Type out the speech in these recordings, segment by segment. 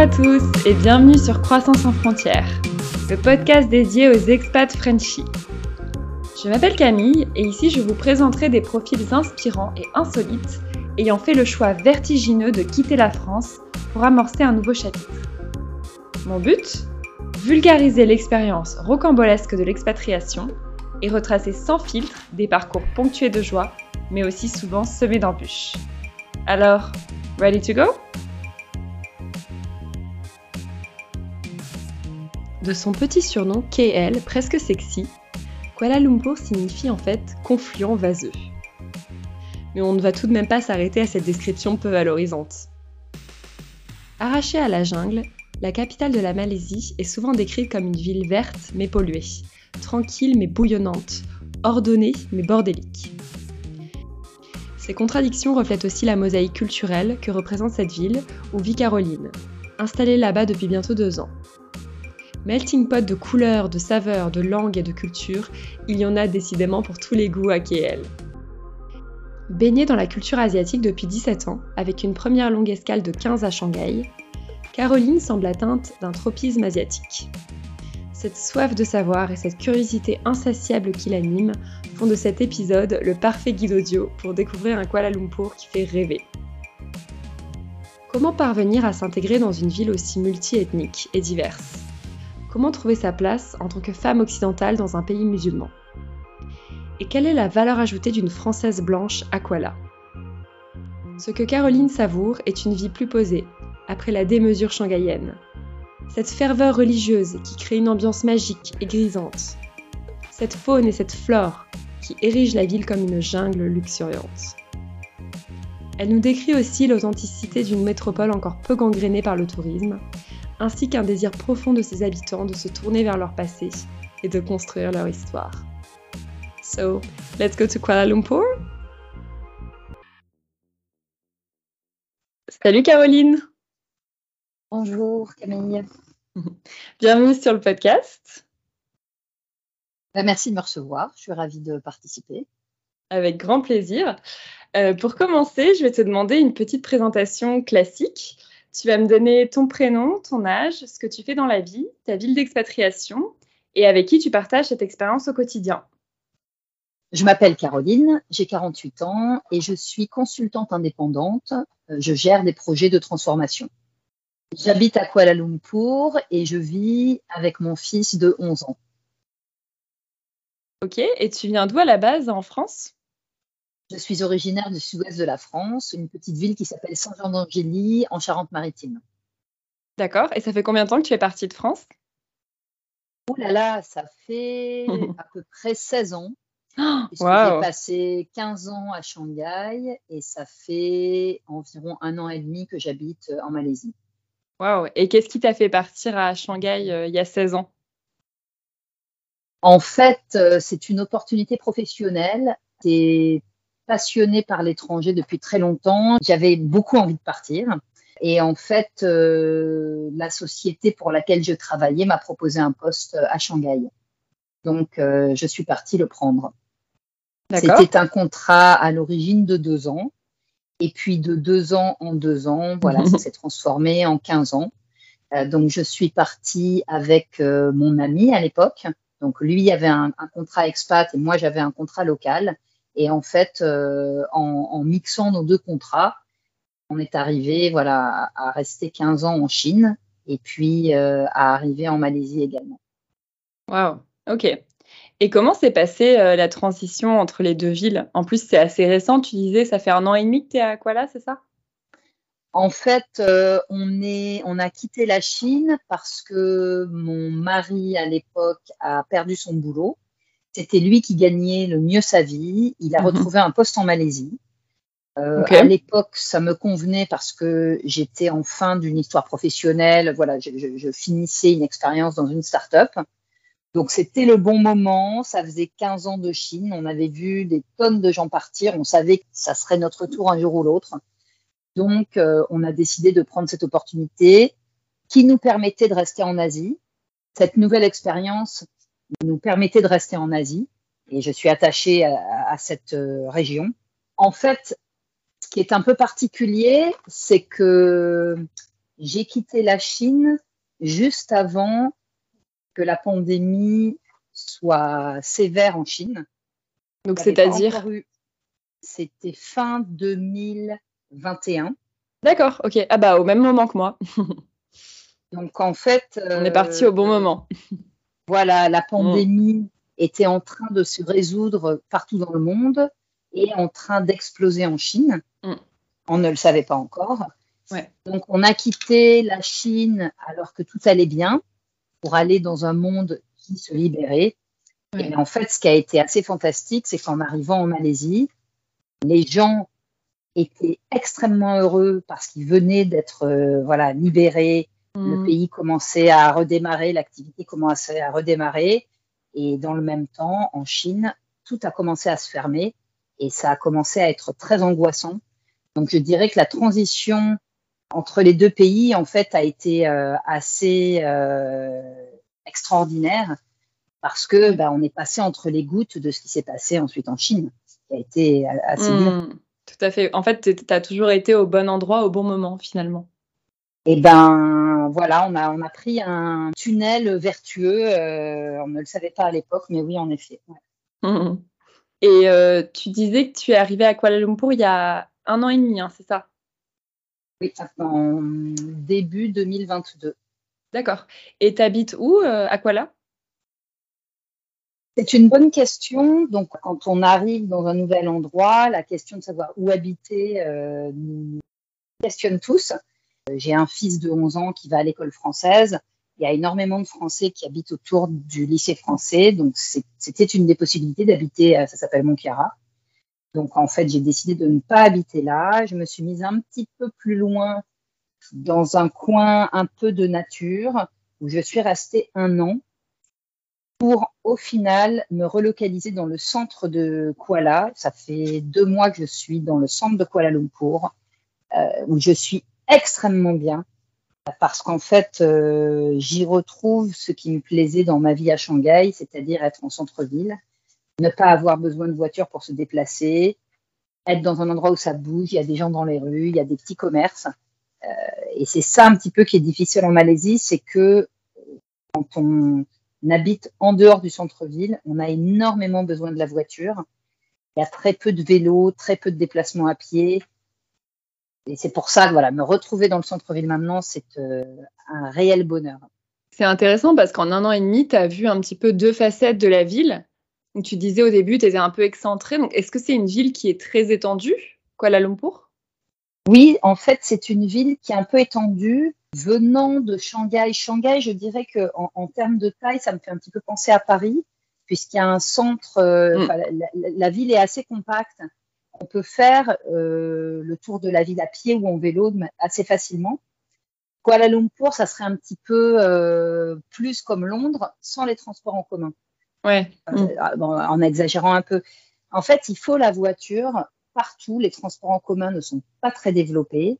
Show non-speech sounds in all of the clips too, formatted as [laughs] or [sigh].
À tous et bienvenue sur Croissance sans frontières, le podcast dédié aux expats Frenchies. Je m'appelle Camille et ici je vous présenterai des profils inspirants et insolites ayant fait le choix vertigineux de quitter la France pour amorcer un nouveau chapitre. Mon but? Vulgariser l'expérience rocambolesque de l'expatriation et retracer sans filtre des parcours ponctués de joie, mais aussi souvent semés d'embûches. Alors, ready to go? De son petit surnom KL, presque sexy, Kuala Lumpur signifie en fait confluent vaseux. Mais on ne va tout de même pas s'arrêter à cette description peu valorisante. Arrachée à la jungle, la capitale de la Malaisie est souvent décrite comme une ville verte mais polluée, tranquille mais bouillonnante, ordonnée mais bordélique. Ces contradictions reflètent aussi la mosaïque culturelle que représente cette ville où vit Caroline, installée là-bas depuis bientôt deux ans. Melting pot de couleurs, de saveurs, de langues et de cultures, il y en a décidément pour tous les goûts à KL. Baignée dans la culture asiatique depuis 17 ans, avec une première longue escale de 15 à Shanghai, Caroline semble atteinte d'un tropisme asiatique. Cette soif de savoir et cette curiosité insatiable qui l'anime font de cet épisode le parfait guide audio pour découvrir un Kuala Lumpur qui fait rêver. Comment parvenir à s'intégrer dans une ville aussi multiethnique et diverse? Comment trouver sa place en tant que femme occidentale dans un pays musulman? Et quelle est la valeur ajoutée d'une Française blanche à Kuala? Ce que Caroline savoure est une vie plus posée, après la démesure shanghaïenne. Cette ferveur religieuse qui crée une ambiance magique et grisante. Cette faune et cette flore qui érigent la ville comme une jungle luxuriante. Elle nous décrit aussi l'authenticité d'une métropole encore peu gangrénée par le tourisme, ainsi qu'un désir profond de ses habitants de se tourner vers leur passé et de construire leur histoire. So, let's go to Kuala Lumpur. Salut Caroline. Bonjour Camille. [laughs] Bienvenue sur le podcast. Bah, merci de me recevoir, je suis ravie de participer. Avec grand plaisir. Euh, pour commencer, je vais te demander une petite présentation classique. Tu vas me donner ton prénom, ton âge, ce que tu fais dans la vie, ta ville d'expatriation et avec qui tu partages cette expérience au quotidien. Je m'appelle Caroline, j'ai 48 ans et je suis consultante indépendante. Euh, je gère des projets de transformation. J'habite à Kuala Lumpur et je vis avec mon fils de 11 ans. Ok, et tu viens d'où à la base en France? Je suis originaire du sud-ouest de la France, une petite ville qui s'appelle Saint-Jean-d'Angély en Charente-Maritime. D'accord. Et ça fait combien de temps que tu es partie de France? Oh là là, ça fait [laughs] à peu près 16 ans. wow. J'ai passé 15 ans à Shanghai et ça fait environ un an et demi que j'habite euh, en Malaisie. Waouh Et qu'est-ce qui t'a fait partir à Shanghai euh, il y a 16 ans? En fait, euh, c'est une opportunité professionnelle. C'est passionnée par l'étranger depuis très longtemps. J'avais beaucoup envie de partir. Et en fait, euh, la société pour laquelle je travaillais m'a proposé un poste à Shanghai. Donc, euh, je suis partie le prendre. C'était un contrat à l'origine de deux ans. Et puis, de deux ans en deux ans, voilà, ça s'est transformé en 15 ans. Euh, donc, je suis partie avec mon ami à l'époque. Donc, lui avait un, un contrat expat et moi, j'avais un contrat local. Et en fait, euh, en, mixant nos deux contrats, on est arrivé voilà, à rester 15 ans en Chine et puis euh, à arriver en Malaisie également. Waouh, ok. Et comment s'est passée euh, la transition entre les deux villes? En plus, c'est assez récent, tu disais, ça fait un an et demi que tu es à Kuala, c'est ça? En fait, on, est, on a quitté la Chine parce que mon mari, à l'époque, a perdu son boulot. C'était lui qui gagnait le mieux sa vie. Il a mhm. retrouvé un poste en Malaisie. Euh, À l'époque, ça me convenait parce que j'étais en fin d'une histoire professionnelle. Voilà, je, je, je finissais une expérience dans une start-up. Donc, c'était le bon moment. Ça faisait 15 ans de Chine. On avait vu des tonnes de gens partir. On savait que ça serait notre tour un jour ou l'autre. Donc, euh, on a décidé de prendre cette opportunité qui nous permettait de rester en Asie. Cette nouvelle expérience nous permettait de rester en Asie et je suis attachée à, cette euh, région. En fait, ce qui est un peu particulier, c'est que j'ai quitté la Chine juste avant que la pandémie soit sévère en Chine. Donc, c'est-à-dire C'était fin 2021. D'accord, ok. Ah bah, au même moment que moi. Donc, en fait. [laughs] On est parti au bon euh, moment. [laughs] Voilà, la pandémie était en train de se résoudre partout dans le monde et en train d'exploser en Chine. Mm. On ne le savait pas encore. Donc, on a quitté la Chine alors que tout allait bien pour aller dans un monde qui se libérait. Et en fait, ce qui a été assez fantastique, c'est qu'en arrivant en Malaisie, les gens étaient extrêmement heureux parce qu'ils venaient d'être euh, voilà libérés. Le mm. pays commençait à redémarrer, l'activité commençait à redémarrer. Et dans le même temps, en Chine, tout a commencé à se fermer et ça a commencé à être très angoissant. Donc, je dirais que la transition entre les deux pays, en fait, a été euh, assez euh, extraordinaire parce que bah, on est passé entre les gouttes de ce qui s'est passé ensuite en Chine, qui a été assez dur. Mmh, tout à fait. En fait, tu as toujours été au bon endroit au bon moment, finalement. Et eh ben voilà, on a, on a pris un tunnel vertueux. Euh, on ne le savait pas à l'époque, mais oui, en effet. Mmh. Et tu disais que tu es arrivé à Kuala Lumpur il y a un an et demi, hein, c'est ça? Oui, en début 2022. D'accord. Et tu habites où, euh, à Kuala? C'est une bonne question. Donc, quand on arrive dans un nouvel endroit, la question de savoir où habiter euh, nous questionne tous. J'ai un fils de 11 ans qui va à l'école française. Il y a énormément de Français qui habitent autour du lycée français. Donc, c'était une des possibilités d'habiter, ça s'appelle Montclara. Donc en fait, j'ai décidé de ne pas habiter là. Je me suis mise un petit peu plus loin dans un coin un peu de nature où je suis restée un an pour au final me relocaliser dans le centre de Kuala. Ça fait deux mois que je suis dans le centre de Kuala Lumpur euh, où je suis extrêmement bien parce qu'en fait, euh, j'y retrouve ce qui me plaisait dans ma vie à Shanghai, c'est-à-dire être en centre-ville ne pas avoir besoin de voiture pour se déplacer, être dans un endroit où ça bouge, il y a des gens dans les rues, il y a des petits commerces. Euh, et c'est ça un petit peu qui est difficile en Malaisie, c'est que quand on habite en dehors du centre-ville, on a énormément besoin de la voiture. Il y a très peu de vélos, très peu de déplacements à pied. Et c'est pour ça que voilà, me retrouver dans le centre-ville maintenant, c'est euh, un réel bonheur. C'est intéressant parce qu'en un an et demi, tu as vu un petit peu deux facettes de la ville tu disais au début, tu étais un peu excentré. Donc, est-ce que c'est une ville qui est très étendue, Kuala Lumpur? Oui, en fait, c'est une ville qui est un peu étendue. Venant de Shanghai, Shanghai, je dirais que en, termes de taille, ça me fait un petit peu penser à Paris, puisqu'il y a un centre. Euh, mm. la, ville est assez compacte. On peut faire euh, le tour de la ville à pied ou en vélo assez facilement. Kuala Lumpur, ça serait un petit peu euh, plus comme Londres, sans les transports en commun. Ouais. Euh, en exagérant un peu. En fait, il faut la voiture partout. Les transports en commun ne sont pas très développés.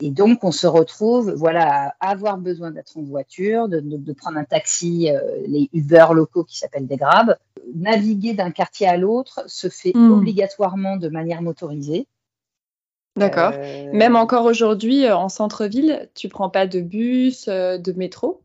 Et donc, on se retrouve voilà, à avoir besoin d'être en voiture, de, prendre un taxi, euh, les Uber locaux qui s'appellent des Grab. Naviguer d'un quartier à l'autre se fait mm. obligatoirement de manière motorisée. D'accord. Euh, Même encore aujourd'hui, en centre-ville, tu prends pas de bus, de métro?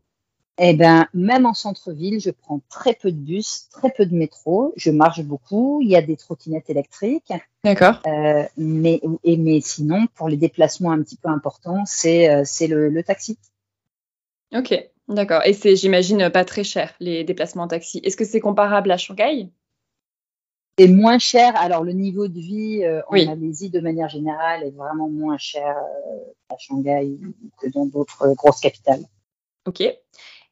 Eh ben, même en centre-ville, je prends très peu de bus, très peu de métro. Je marche beaucoup. Il y a des trottinettes électriques. D'accord. Euh, mais, et, mais sinon, pour les déplacements un petit peu importants, c'est euh, le, le, taxi. Ok, d'accord. Et c'est, j'imagine, pas très cher, les déplacements en taxi. Est-ce que c'est comparable à Shanghai? C'est moins cher. Alors, le niveau de vie euh, en Malaisie, de manière générale, est vraiment moins cher à Shanghai que dans d'autres grosses capitales. Ok.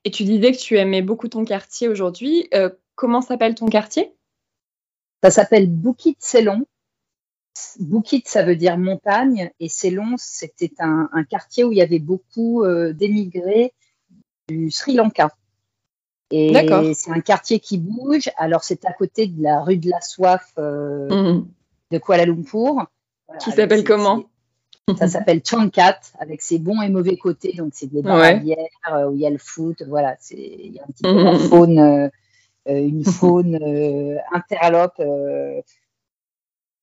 Et tu disais que tu aimais beaucoup ton quartier aujourd'hui. Euh, comment s'appelle ton quartier? Ça s'appelle Bukit Selong. Bukit, ça veut dire montagne, et Selong, c'était un, quartier où il y avait beaucoup euh, d'émigrés du Sri Lanka. Et c'est un quartier qui bouge. Alors, c'est à côté de la rue de la Soif euh, mmh. de Kuala Lumpur. qui s'appelle comment? Ça [laughs] s'appelle Chankat avec ses bons et mauvais côtés. Donc, c'est des bars euh, où il y a le foot. Voilà, il y a un petit peu mhm. la faune, euh, euh, une [laughs] faune interlope.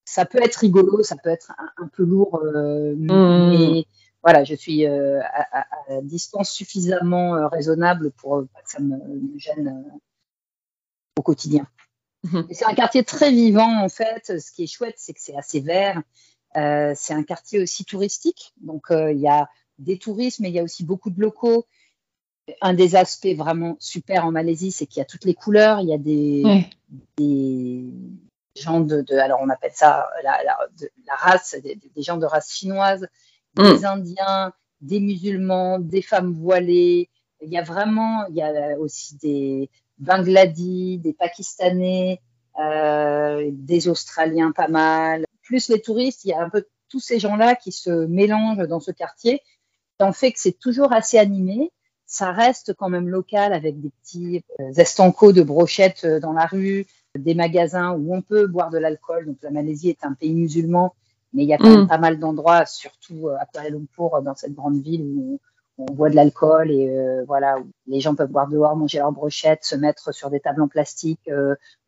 ça peut être rigolo, ça peut être un, peu lourd, mhm. mais voilà, je suis à, distance suffisamment raisonnable pour que ça me, gêne au quotidien. Mhm. C'est un quartier très vivant en fait. Ce qui est chouette, c'est que c'est assez vert. C'est un quartier aussi touristique, donc il y a des touristes, mais il y a aussi beaucoup de locaux. Un des aspects vraiment super en Malaisie, c'est qu'il y a toutes les couleurs. Il y a des, des gens de, alors on appelle ça la, la, race, des, gens de race chinoise, des mm. Indiens, des musulmans, des femmes voilées. Il y a vraiment, il y a aussi des Bangladis, des Pakistanais, euh, des Australiens pas mal. Plus les touristes, il y a un peu tous ces gens-là qui se mélangent dans ce quartier en fait que c'est toujours assez animé. Ça reste quand même local avec des petits euh, estancos de brochettes euh, dans la rue, des magasins où on peut boire de l'alcool. Donc la Malaisie est un pays musulman, mais il y a quand même mm. pas mal d'endroits, surtout euh, à Kuala Lumpur, dans cette grande ville où on boit de l'alcool et voilà, où les gens peuvent boire dehors, manger leurs brochettes, se mettre sur des tables en plastique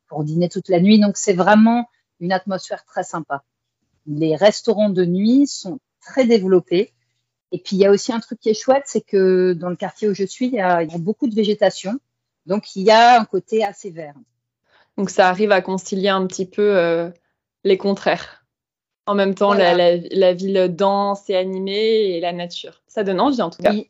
pour dîner toute la nuit. Donc c'est vraiment une atmosphère très sympa. Les restaurants de nuit sont très développés. Et puis il y a aussi un truc qui est chouette, c'est que dans le quartier où je suis, il y, a, beaucoup de végétation. Donc il y a un côté assez vert. Donc ça arrive à concilier un petit peu euh, les contraires. En même temps, la, ville dense et animée et la nature. Ça donne envie en tout cas. Oui,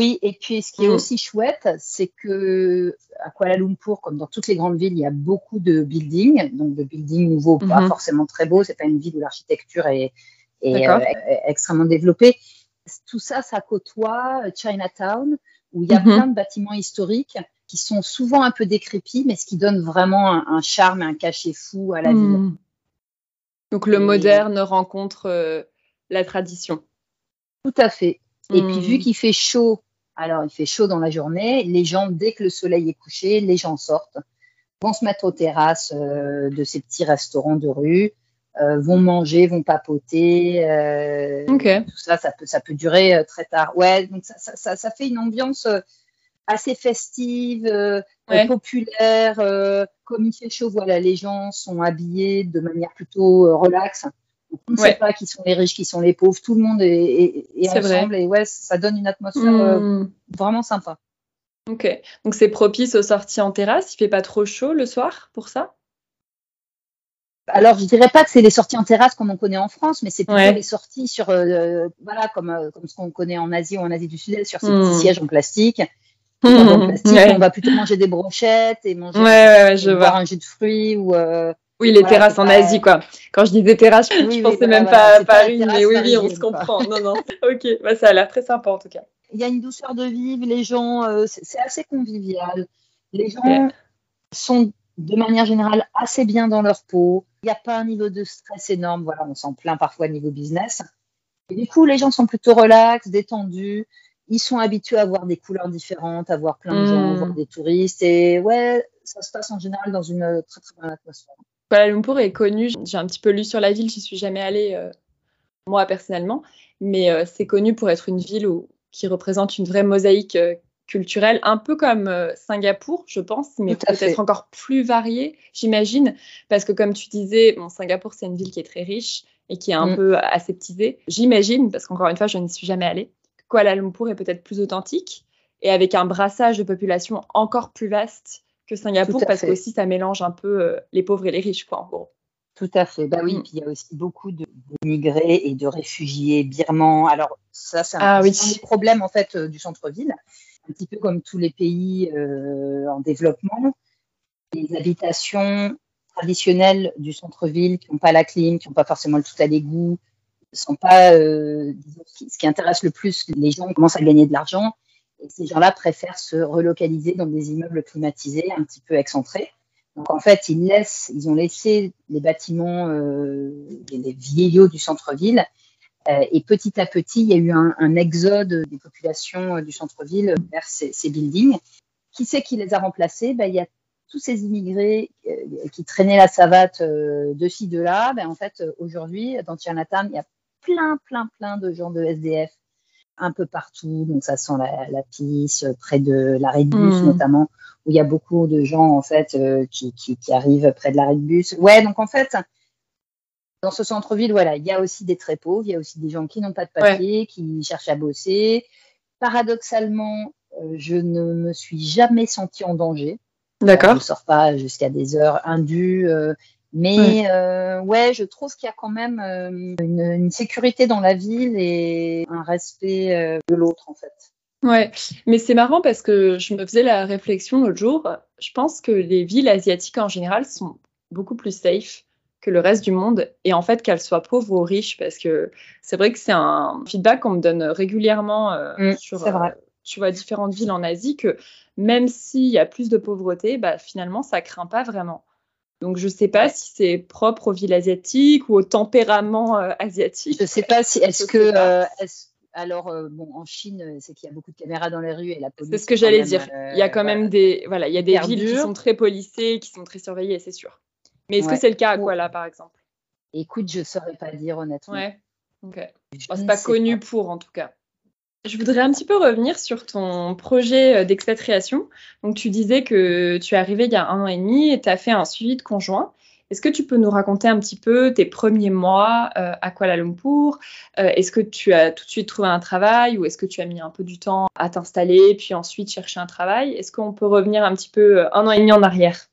et puis ce qui est mm. aussi chouette, c'est que à Kuala Lumpur, comme dans toutes les grandes villes, il y a beaucoup de buildings, donc de buildings nouveaux, pas mm-hmm. forcément très beaux. C'est pas une ville où l'architecture est, euh, extrêmement développée tout ça, ça côtoie euh, Chinatown, où il y a mhm. plein de bâtiments historiques qui sont souvent un peu décrépits, mais ce qui donne vraiment un, charme et un cachet fou à la ville. Mhm. Donc le moderne rencontre euh, la tradition. Tout à fait. Et puis vu mhm. qu'il fait chaud, alors il fait chaud dans la journée, les gens, dès que le soleil est couché, les gens sortent, vont se mettre aux terrasses euh, de ces petits restaurants de rue, euh, vont manger, vont papoter. Euh, Tout ça, ça peut, ça peut durer euh, très tard. Ouais, donc ça, ça, ça fait une ambiance assez festive, populaire. comme il fait chaud, voilà, les gens sont habillés de manière plutôt relaxe. On ne sait pas qui sont les riches, qui sont les pauvres. Tout le monde est, est, ensemble et ouais, ça donne une atmosphère hmm. vraiment sympa. Ok, donc c'est propice aux sorties en terrasse? Il fait pas trop chaud le soir pour ça? Alors, je dirais pas que c'est les sorties en terrasse comme on connaît en France, mais c'est plutôt les sorties sur, euh, voilà, comme, euh, comme ce qu'on connaît en Asie ou en Asie du Sud-Est, sur ces petits hmm. sièges en plastique. [laughs] Hmm. On va plutôt manger des brochettes et manger je boire un jus de fruits ou. Euh, oui, les terrasses en Asie, quoi. Quand je dis des terrasses, je, ne pensais même pas à Paris, mais oui, oui, on se comprend. non, non. [laughs] Ok, bah, ça a l'air très sympa en tout cas. Il y a une douceur de vivre, les gens, c'est assez convivial. Les gens sont de manière générale assez bien dans leur peau. Il n'y a pas un niveau de stress énorme. Voilà, on s'en plaint parfois niveau business. Et du coup, les gens sont plutôt relax, détendus. Ils sont habitués à voir des couleurs différentes, à voir plein de gens, à voir hmm. des touristes. Et ouais, ça se passe en général dans une très très bonne atmosphère. Kuala Lumpur est connu, j'ai un petit peu lu sur la ville, j'y suis jamais allée euh, moi personnellement, mais euh, c'est connu pour être une ville qui représente une vraie mosaïque euh, culturelle, un peu comme Singapour, je pense, mais peut-être encore plus variée, j'imagine, parce que comme tu disais, bon, Singapour, c'est une ville qui est très riche et qui est un mm. peu aseptisée. J'imagine, parce qu'encore une fois, je n'y suis jamais allée, que Kuala Lumpur est peut-être plus authentique et avec un brassage de population encore plus vaste que Singapour, parce que aussi ça mélange un peu euh, les pauvres et les riches, quoi, en gros. Tout à fait. Bah oui, mm. puis il y a aussi beaucoup d'immigrés et de réfugiés birmans. Alors ça, c'est un, ah, problème en fait euh, du centre-ville un petit peu comme tous les pays euh, en développement. Les habitations traditionnelles du centre-ville qui n'ont pas la clim, qui n'ont pas forcément le tout à l'égout, sont pas euh, ce qui intéresse le plus les gens commencent à gagner de l'argent et ces gens-là préfèrent se relocaliser dans des immeubles climatisés un petit peu excentrés. Donc en fait, ils ont laissé les bâtiments, euh, les vieillots du centre-ville euh, et petit à petit, il y a eu un, exode des populations euh, du centre-ville vers ces, buildings. Qui c'est qui les a remplacés? Ben, Il y a tous ces immigrés euh, qui traînaient la savate de ci, de là. Ben, en fait, aujourd'hui, dans Chinatown, il y a plein, plein, plein de gens de SDF un peu partout. Donc, ça sent la, la pisse, près de l'arrêt de bus, mmh. notamment, où il y a beaucoup de gens, en fait, qui, qui, qui, arrivent près de l'arrêt de bus. Ouais, donc, en fait, dans ce centre-ville, voilà, il y a aussi des très pauvres, il y a aussi des gens qui n'ont pas de papier, qui cherchent à bosser. Paradoxalement, euh, je ne me suis jamais sentie en danger. D'accord. Je ne sors pas jusqu'à des heures indues. Euh, mais euh, ouais, je trouve qu'il y a quand même une, sécurité dans la ville et un respect de l'autre en fait. Ouais, mais c'est marrant parce que je me faisais la réflexion l'autre jour. Je pense que les villes asiatiques en général sont beaucoup plus safe que le reste du monde et en fait qu'elles soient pauvres ou riches parce que c'est vrai que c'est un feedback qu'on me donne régulièrement mmh, sur vrai tu vois, différentes villes en Asie, que même s'il y a plus de pauvreté, bah, finalement, ça craint pas vraiment. Donc, je ne sais pas si c'est propre aux villes asiatiques ou au tempérament euh, asiatique. Je ne sais pas si, [laughs] est-ce que, euh, alors, euh, bon, en Chine, c'est qu'il y a beaucoup de caméras dans les rues et la police. C'est ce que j'allais dire. il y a quand même des, voilà, il y a des villes qui sont très policées, qui sont très surveillées, c'est sûr. Mais est-ce que c'est le cas à Kuala, par exemple? Écoute, je ne saurais pas dire honnêtement. Ouais. Ok. c'est pas connu pour, en tout cas. Je voudrais un petit peu revenir sur ton projet euh, d'expatriation. Donc, tu disais que tu es arrivé il y a un an et demi et tu as fait un suivi de conjoint. Est-ce que tu peux nous raconter un petit peu tes premiers mois euh, à Kuala Lumpur? Euh, Est-ce que tu as tout de suite trouvé un travail ou est-ce que tu as mis un peu du temps à t'installer puis ensuite chercher un travail? Est-ce qu'on peut revenir un petit peu un an et demi en arrière?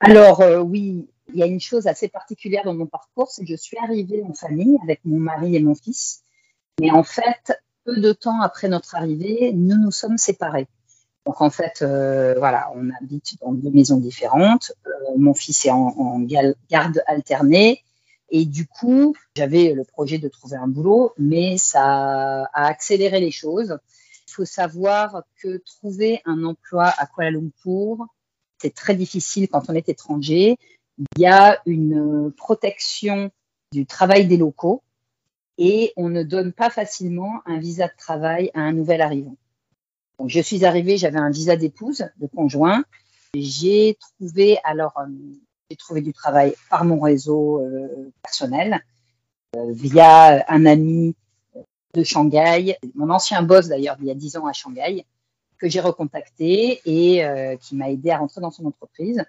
Alors oui, il y a une chose assez particulière dans mon parcours, c'est que je suis arrivée en famille avec mon mari et mon fils. Mais en fait, peu de temps après notre arrivée, nous nous sommes séparés. Donc en fait, euh, voilà, on habite dans deux maisons différentes. Euh, mon fils est en, garde alternée. Et du coup, j'avais le projet de trouver un boulot, mais ça a accéléré les choses. Il faut savoir que trouver un emploi à Kuala Lumpur, c'est très difficile quand on est étranger. Il y a une protection du travail des locaux et on ne donne pas facilement un visa de travail à un nouvel arrivant. Donc, je suis arrivée, j'avais un visa d'épouse, de conjoint. J'ai trouvé, alors, euh, j'ai trouvé du travail par mon réseau euh, personnel, euh, via un ami de Shanghai, mon ancien boss d'ailleurs, il y a dix ans à Shanghai, que j'ai recontacté et qui m'a aidé à rentrer dans son entreprise.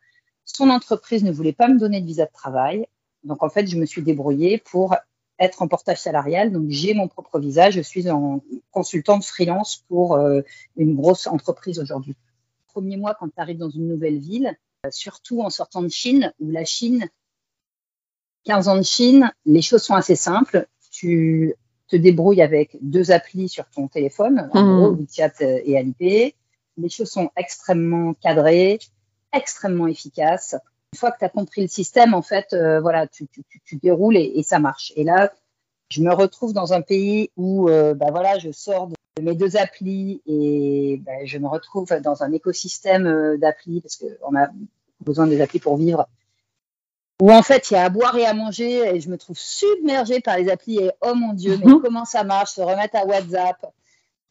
Son entreprise ne voulait pas me donner de visa de travail. Donc, en fait, je me suis débrouillée pour être en portage salarial. Donc, j'ai mon propre visa. Je suis en consultante freelance pour euh, une grosse entreprise aujourd'hui. Premier mois, quand tu arrives dans une nouvelle ville, euh, surtout en sortant de Chine, où la Chine, 15 ans de Chine, les choses sont assez simples. Tu te débrouilles avec deux applis sur ton téléphone, en mmh. gros, WeChat et Alipay. Les choses sont extrêmement cadrées, extrêmement efficaces une fois que tu as compris le système, en fait, euh, voilà, tu, déroules et, ça marche. Et là, je me retrouve dans un pays où, euh, bah voilà, je sors de mes deux applis et bah, je me retrouve dans un écosystème euh, d'applis parce qu'on a besoin des applis pour vivre. Où en fait, il y a à boire et à manger et je me trouve submergée par les applis et oh mon Dieu, mais mhm. comment ça marche, se remettre à WhatsApp,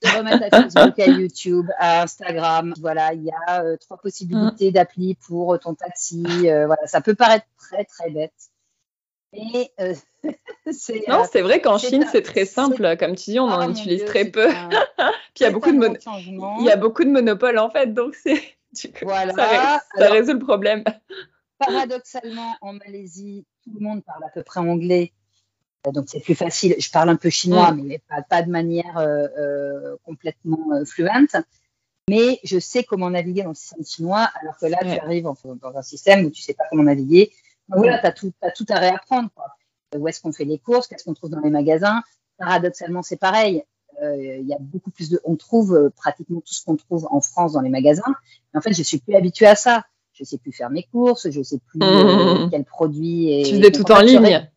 remettre à Facebook, à YouTube, à Instagram. Voilà, il y a euh, trois possibilités mm. d'appli pour euh, ton taxi. Euh, voilà, ça peut paraître très très bête. Mais [laughs] c'est non, c'est vrai qu'en Chine c'est très simple, comme tu dis, on en oh utilise très peu. [laughs] Puis il y a beaucoup de il y a beaucoup de monopoles en fait, donc c'est [laughs] voilà. ça, résout le problème. Paradoxalement, en Malaisie, tout le monde parle à peu près anglais donc c'est plus facile. Je parle un peu chinois, mm. mais pas, de manière euh, euh, complètement euh, fluente. Mais je sais comment naviguer dans le système chinois, alors que là, tu arrives dans un système où tu sais pas comment naviguer. Donc voilà, tu as tout, as tout à réapprendre. Quoi. Où est-ce qu'on fait les courses Qu'est-ce qu'on trouve dans les magasins Paradoxalement, c'est pareil. Il y a beaucoup plus de. On trouve pratiquement tout ce qu'on trouve en France dans les magasins. Mais en fait, je suis plus habituée à ça. Je sais plus faire mes courses. Je sais plus mm. quel produit. Et, tu faisais tout en ligne.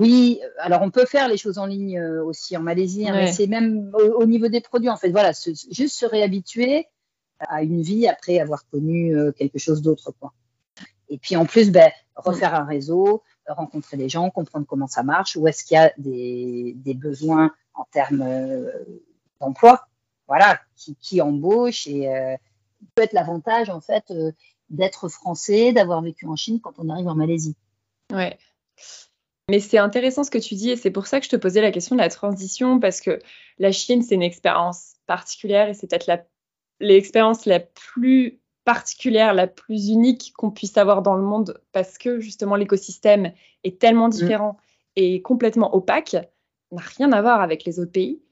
Oui, alors on peut faire les choses en ligne euh, aussi en Malaisie, hein, mais c'est même au, niveau des produits en fait. Voilà, juste se réhabituer à une vie après avoir connu euh, quelque chose d'autre. Quoi. Et puis en plus, ben, refaire un réseau, rencontrer des gens, comprendre comment ça marche, où est-ce qu'il y a des, besoins en termes euh, d'emploi, voilà, qui, qui embauche et peut être l'avantage en fait d'être français, d'avoir vécu en Chine quand on arrive en Malaisie. Ouais. Mais c'est intéressant ce que tu dis et c'est pour ça que je te posais la question de la transition parce que la Chine, c'est une expérience particulière et c'est peut-être l'expérience la, plus particulière, la plus unique qu'on puisse avoir dans le monde parce que justement l'écosystème est tellement mm. différent et complètement opaque, n'a rien à voir avec les autres pays.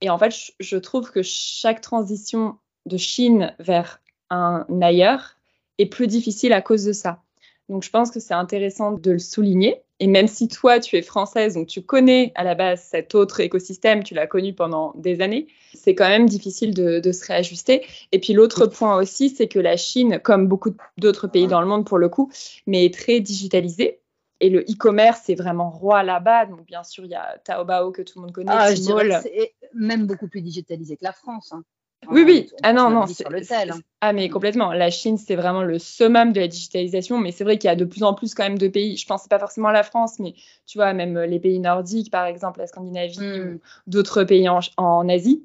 Et en fait, je trouve que chaque transition de Chine vers un ailleurs est plus difficile à cause de ça. Donc je pense que c'est intéressant de le souligner. Et même si toi, tu es française, donc tu connais à la base cet autre écosystème, tu l'as connu pendant des années, c'est quand même difficile de, se réajuster. Et puis l'autre point aussi, c'est que la Chine, comme beaucoup d'autres pays dans le monde pour le coup, mais est très digitalisée. Et le e-commerce est vraiment roi là-bas. Donc bien sûr, il y a Taobao que tout le monde connaît. Ah, c'est même beaucoup plus digitalisé que la France. Hein. Oui, oui. Ah non, non. Hein. Ah, mais complètement. La Chine, c'est vraiment le summum de la digitalisation. Mais c'est vrai qu'il y a de plus en plus quand même de pays. Je pense pas forcément à la France, mais tu vois, même les pays nordiques, par exemple, la Scandinavie hmm. ou d'autres pays en, Asie,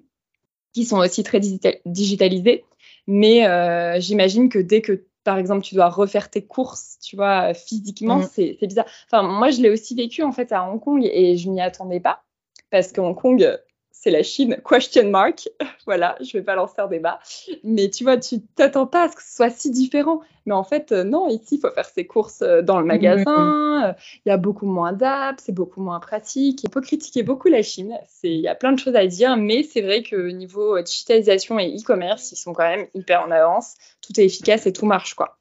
qui sont aussi très digitalisés. Mais euh, j'imagine que dès que, par exemple, tu dois refaire tes courses, tu vois, physiquement, hmm. c'est bizarre. Enfin, moi, je l'ai aussi vécu, en fait, à Hong Kong et je m'y attendais pas. Parce qu'Hong Kong, c'est la Chine, question mark. [laughs] voilà, je vais pas lancer un débat. Mais tu vois, tu t'attends pas à ce que ce soit si différent. Mais en fait, euh, non, ici, il faut faire ses courses euh, dans le magasin. Euh, il y a beaucoup moins d'apps, c'est beaucoup moins pratique. Il faut critiquer beaucoup la Chine. Il y a plein de choses à dire, mais c'est vrai que niveau digitalisation et e-commerce, ils sont quand même hyper en avance. Tout est efficace et tout marche, quoi.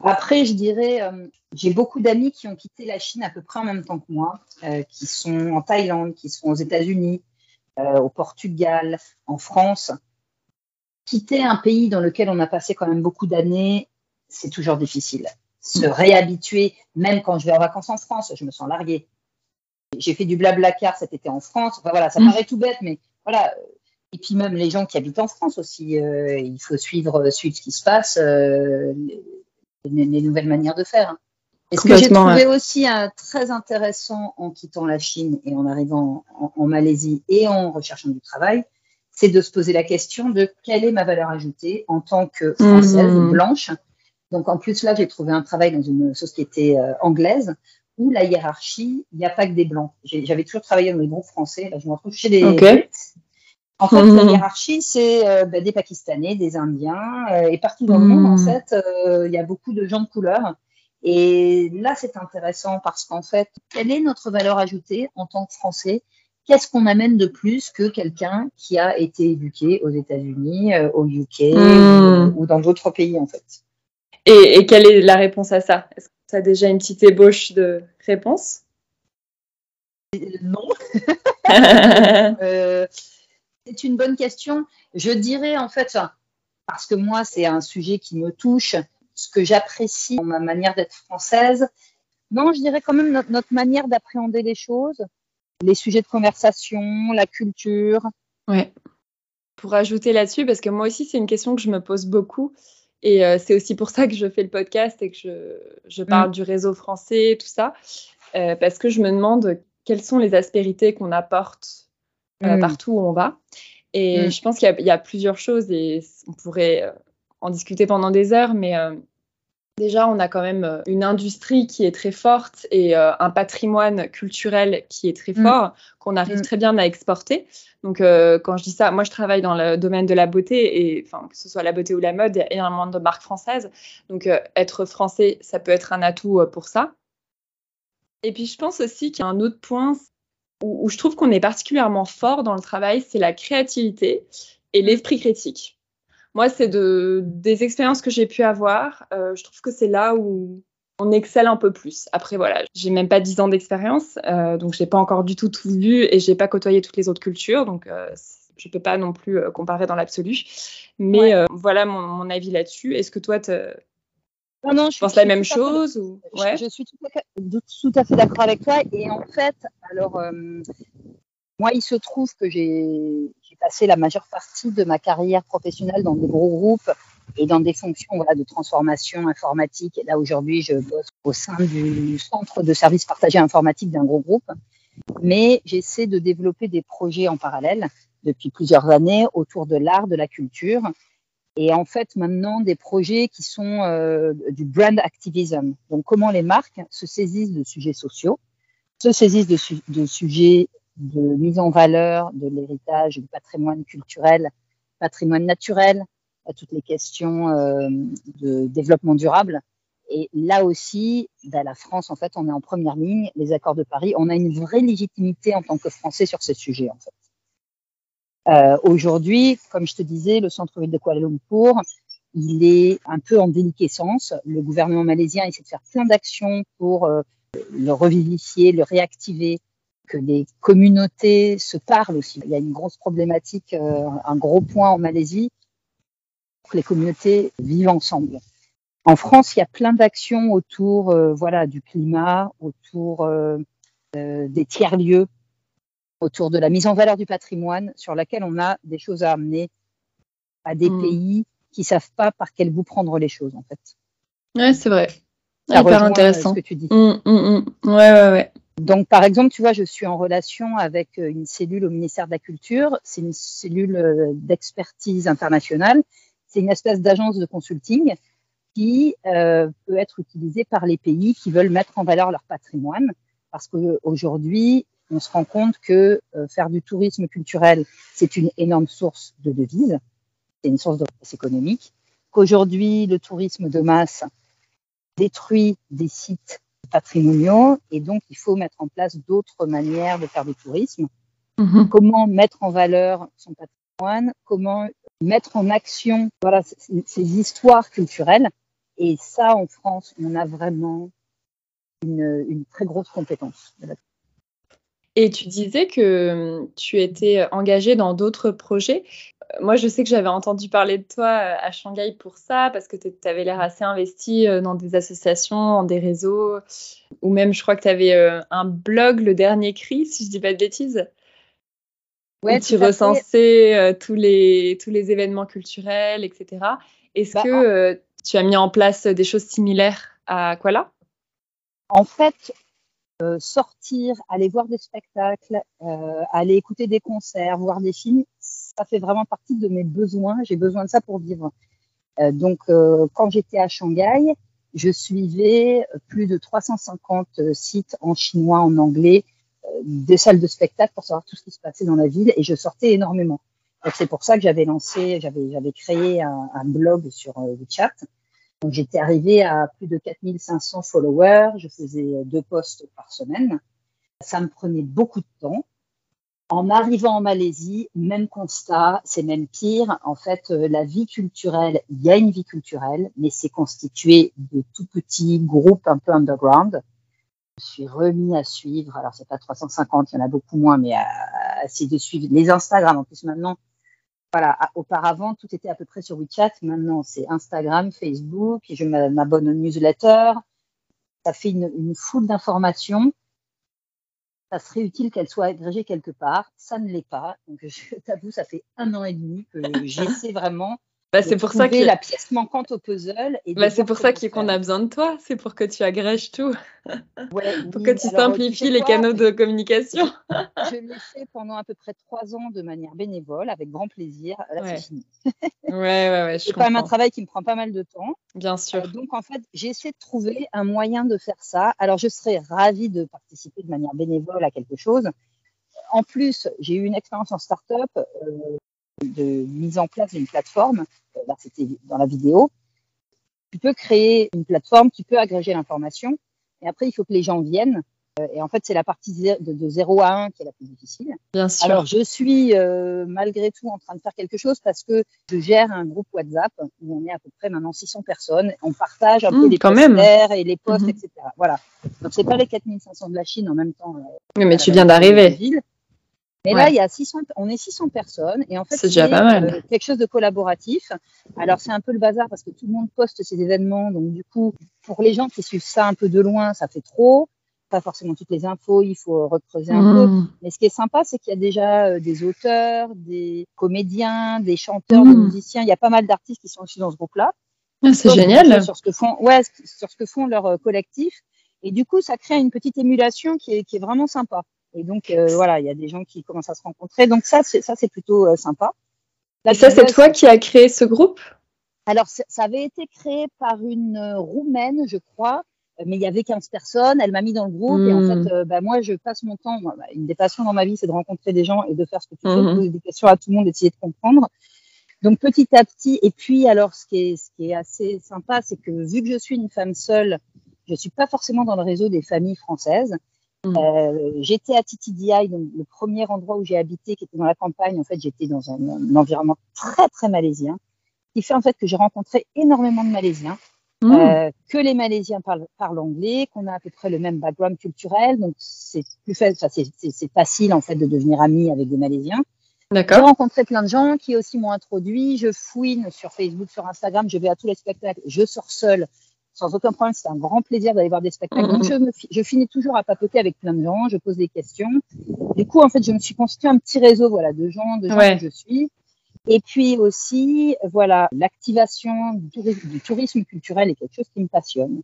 Après, je dirais, j'ai beaucoup d'amis qui ont quitté la Chine à peu près en même temps que moi, qui sont en Thaïlande, qui sont aux États-Unis, euh, au Portugal, en France. Quitter un pays dans lequel on a passé quand même beaucoup d'années, c'est toujours difficile. Se réhabituer, même quand je vais en vacances en France, je me sens larguée. J'ai fait du blabla car cet été en France. Enfin voilà, ça mm. paraît tout bête, mais voilà. Et puis même les gens qui habitent en France aussi, euh, il faut suivre, suivre ce qui se passe, euh, les, nouvelles manières de faire. Hein. Et ce que j'ai trouvé aussi euh, très intéressant en quittant la Chine et en arrivant en, Malaisie et en recherchant du travail, c'est de se poser la question de quelle est ma valeur ajoutée en tant que française mmh. blanche. Donc en plus là, j'ai trouvé un travail dans une société euh, anglaise où la hiérarchie, il n'y a pas que des blancs. J'avais toujours travaillé dans les groupes français, là je me retrouve chez des En fait, la mmh. hiérarchie, c'est euh, bah, des Pakistanais, des Indiens, et partout dans le monde, en mmh. fait, il y a beaucoup de gens de couleur et là, c'est intéressant parce qu'en fait, quelle est notre valeur ajoutée en tant que Français? Qu'est-ce qu'on amène de plus que quelqu'un qui a été éduqué aux États-Unis, euh, au UK hmm. ou, dans d'autres pays en fait? Et, quelle est la réponse à ça? Est-ce que tu as déjà une petite ébauche de réponse? Non. [laughs] [laughs] Euh, c'est une bonne question. Je dirais en fait, parce que moi, c'est un sujet qui me touche ce que j'apprécie dans ma manière d'être française. Non, je dirais quand même notre, manière d'appréhender les choses, les sujets de conversation, la culture. Ouais. Pour ajouter là-dessus, parce que moi aussi, c'est une question que je me pose beaucoup. Et euh, c'est aussi pour ça que je fais le podcast et que je, je parle mm. du réseau français, tout ça. Euh, parce que je me demande quelles sont les aspérités qu'on apporte euh, mm. partout où on va. Et mm. je pense qu'il y, y, a plusieurs choses et on pourrait en discuter pendant des heures, mais euh, déjà, on a quand même euh, une industrie qui est très forte et euh, un patrimoine culturel qui est très mm. fort, qu'on arrive mm. très bien à exporter. Donc, quand je dis ça, moi, je travaille dans le domaine de la beauté, et enfin, que ce soit la beauté ou la mode, il y a énormément de marques françaises. Donc, être français, ça peut être un atout pour ça. Et puis, je pense aussi qu'il y a un autre point où, je trouve qu'on est particulièrement fort dans le travail, c'est la créativité et l'esprit critique. Moi, c'est de, des expériences que j'ai pu avoir. Euh, je trouve que c'est là où on excelle un peu plus. Après, voilà, j'ai même pas 10 ans d'expérience, euh, donc j'ai pas encore du tout tout vu et j'ai pas côtoyé toutes les autres cultures, donc euh, je peux pas non plus euh, comparer dans l'absolu. Mais euh, voilà mon, mon avis là-dessus. Est-ce que toi, tu non, je penses la même chose ou... ouais. je, suis tout à fait, tout à fait d'accord avec toi. Et en fait, alors, moi, il se trouve que j'ai passé la majeure partie de ma carrière professionnelle dans des gros groupes et dans des fonctions voilà, de transformation informatique. Et là, aujourd'hui, je bosse au sein du centre de services partagés informatiques d'un gros groupe. Mais j'essaie de développer des projets en parallèle depuis plusieurs années autour de l'art, de la culture. Et en fait, maintenant, des projets qui sont euh, du brand activism. Donc, comment les marques se saisissent de sujets sociaux, se saisissent de, de sujets de mise en valeur de l'héritage, du patrimoine culturel, patrimoine naturel, à toutes les questions de développement durable. Et là aussi, bah, la France, en fait, on est en première ligne. Les accords de Paris, on a une vraie légitimité en tant que Français sur ces sujets, en fait. Euh, Aujourd'hui, comme je te disais, le centre-ville de Kuala Lumpur, il est un peu en déliquescence. Le gouvernement malaisien essaie de faire plein d'actions pour euh, le revivifier, le réactiver, que les communautés se parlent aussi. Il y a une grosse problématique, euh, un gros point en Malaisie, que les communautés vivent ensemble. En France, il y a plein d'actions autour euh, voilà, du climat, autour euh, euh, des tiers-lieux, autour de la mise en valeur du patrimoine, sur laquelle on a des choses à amener à des mm. pays qui savent pas par quel bout prendre les choses, en fait. Ouais, c'est vrai. Ça Hyper intéressant. Ce que tu dis. Mm, mm, ouais, ouais, ouais. Donc, par exemple, tu vois, je suis en relation avec une cellule au ministère de la Culture. C'est une cellule d'expertise internationale. C'est une espèce d'agence de consulting qui euh, peut être utilisé par les pays qui veulent mettre en valeur leur patrimoine. Parce qu'aujourd'hui, on se rend compte que euh, faire du tourisme culturel, c'est une énorme source de devises, c'est une source de économique. Qu'aujourd'hui, le tourisme de masse détruit des sites patrimoniaux et donc il faut mettre en place d'autres manières de faire du tourisme. Mm-hmm. Comment mettre en valeur son patrimoine, comment mettre en action voilà, ces histoires culturelles et ça, en France, on a vraiment une, une très grosse compétence. Et tu disais que tu étais engagée dans d'autres projets. Euh, moi, je sais que j'avais entendu parler de toi euh, à Shanghai pour ça, parce que tu avais l'air assez investi euh, dans des associations, dans des réseaux, ou même je crois que tu avais un blog, Le Dernier Cri, si je dis pas de bêtises. Ouais, où tu recensais tous, les, tous les événements culturels, etc. Est-ce bah, que tu as mis en place des choses similaires à Kuala En fait, euh, sortir, aller voir des spectacles, euh, aller écouter des concerts, voir des films, ça fait vraiment partie de mes besoins. J'ai besoin de ça pour vivre. Euh, donc, quand j'étais à Shanghai, je suivais plus de 350 sites en chinois, en anglais, des salles de spectacle pour savoir tout ce qui se passait dans la ville et je sortais énormément. C'est pour ça que j'avais lancé, j'avais, créé un, blog sur WeChat donc j'étais arrivée à plus de 4500 followers, je faisais deux posts par semaine. Ça me prenait beaucoup de temps. En arrivant en Malaisie, même constat, c'est même pire. En fait, euh, la vie culturelle, il y a une vie culturelle, mais c'est constitué de tout petits groupes un peu underground. Je suis remis à suivre. Alors, c'est pas 350, il y en a beaucoup moins, mais à, essayer de suivre les Instagram. En plus, maintenant, voilà, auparavant, tout était à peu près sur WeChat. Maintenant, c'est Instagram, Facebook. Je m'abonne aux newsletters. Ça fait une, foule d'informations. Ça serait utile qu'elles soient agrégées quelque part. Ça ne l'est pas. Donc, je [laughs] t'avoue, ça fait un an et demi que j'essaie vraiment bah, c'est pour ça que la pièce manquante au puzzle. Bah, c'est pour ça qu'on a besoin de toi. C'est pour que tu agrèges tout. [laughs] pour que tu simplifies les canaux de communication. [laughs] je [laughs] l'ai fait pendant à peu près trois ans de manière bénévole, avec grand plaisir. Là, ouais. c'est fini. ouais, ouais, ouais. C'est quand même un travail qui me prend pas mal de temps. Bien sûr. Euh, donc, en fait, j'essaie de trouver un moyen de faire ça. Alors, je serais ravie de participer de manière bénévole à quelque chose. En plus, j'ai eu une expérience en start-up. Euh, de mise en place d'une plateforme, euh, là c'était dans la vidéo, tu peux créer une plateforme qui peut agréger l'information, et après il faut que les gens viennent. Euh, et en fait, c'est la partie de, 0 à 1 qui est la plus difficile. Bien sûr. Alors, je suis euh, malgré tout en train de faire quelque chose parce que je gère un groupe WhatsApp où on est à peu près maintenant 600 personnes. On partage un peu mmh, les posters et les posts, mmh. etc. Voilà. Donc, c'est pas les 4500 de la Chine en même temps. oui, mais tu viens d'arriver. Mais là, il y a 600, on est 600 personnes et en fait, c'est déjà pas mal. Euh, quelque chose de collaboratif. Alors, c'est un peu le bazar parce que tout le monde poste ces événements. Donc, du coup, pour les gens qui suivent ça un peu de loin, ça fait trop. Pas forcément toutes les infos, il faut recreuser un peu. Mmh. Mais ce qui est sympa, c'est qu'il y a déjà euh, des auteurs, des comédiens, des chanteurs, des mmh. musiciens. Il y a pas mal d'artistes qui sont aussi dans ce groupe-là. Ah, c'est génial. Sur ce que font, ouais, sur ce que font leurs euh, collectifs. Et du coup, ça crée une petite émulation qui est, qui est vraiment sympa. Et donc, euh, voilà, il y a des gens qui commencent à se rencontrer. Donc, ça, c'est, plutôt euh, sympa. et ça, c'est toi qui as créé ce groupe? Alors, ça avait été créé par une euh, Roumaine, je crois, mais il y avait 15 personnes. Elle m'a mis dans le groupe. Et en hmm. fait, bah, moi, je passe mon temps. Bah, une des passions dans ma vie, c'est de rencontrer des gens et de faire ce que tu fais, hmm. poser des questions à tout le monde, essayer de comprendre. Donc petit à petit, et puis alors ce qui est, ce qui est assez sympa, c'est que vu que je suis une femme seule, je suis pas forcément dans le réseau des familles françaises. Mmh. Euh, j'étais à Titidiaï, donc le premier endroit où j'ai habité, qui était dans la campagne. En fait, j'étais dans un, un, environnement très très malaisien, qui fait en fait que j'ai rencontré énormément de Malaisiens. Mmh. Euh, que les Malaisiens parlent, parlent anglais, qu'on a à peu près le même background culturel, donc c'est plus facile, c'est facile en fait de devenir ami avec des Malaisiens. J'ai rencontré plein de gens qui aussi m'ont introduit. Je fouine sur Facebook, sur Instagram, je vais à tous les spectacles, je sors seule sans aucun problème. C'est un grand plaisir d'aller voir des spectacles. Donc, je, me, je finis toujours à papoter avec plein de gens, je pose des questions. Du coup, en fait, je me suis constitué un petit réseau voilà, de gens, de gens que je suis. Et puis aussi, voilà, l'activation du, tourisme culturel est quelque chose qui me passionne.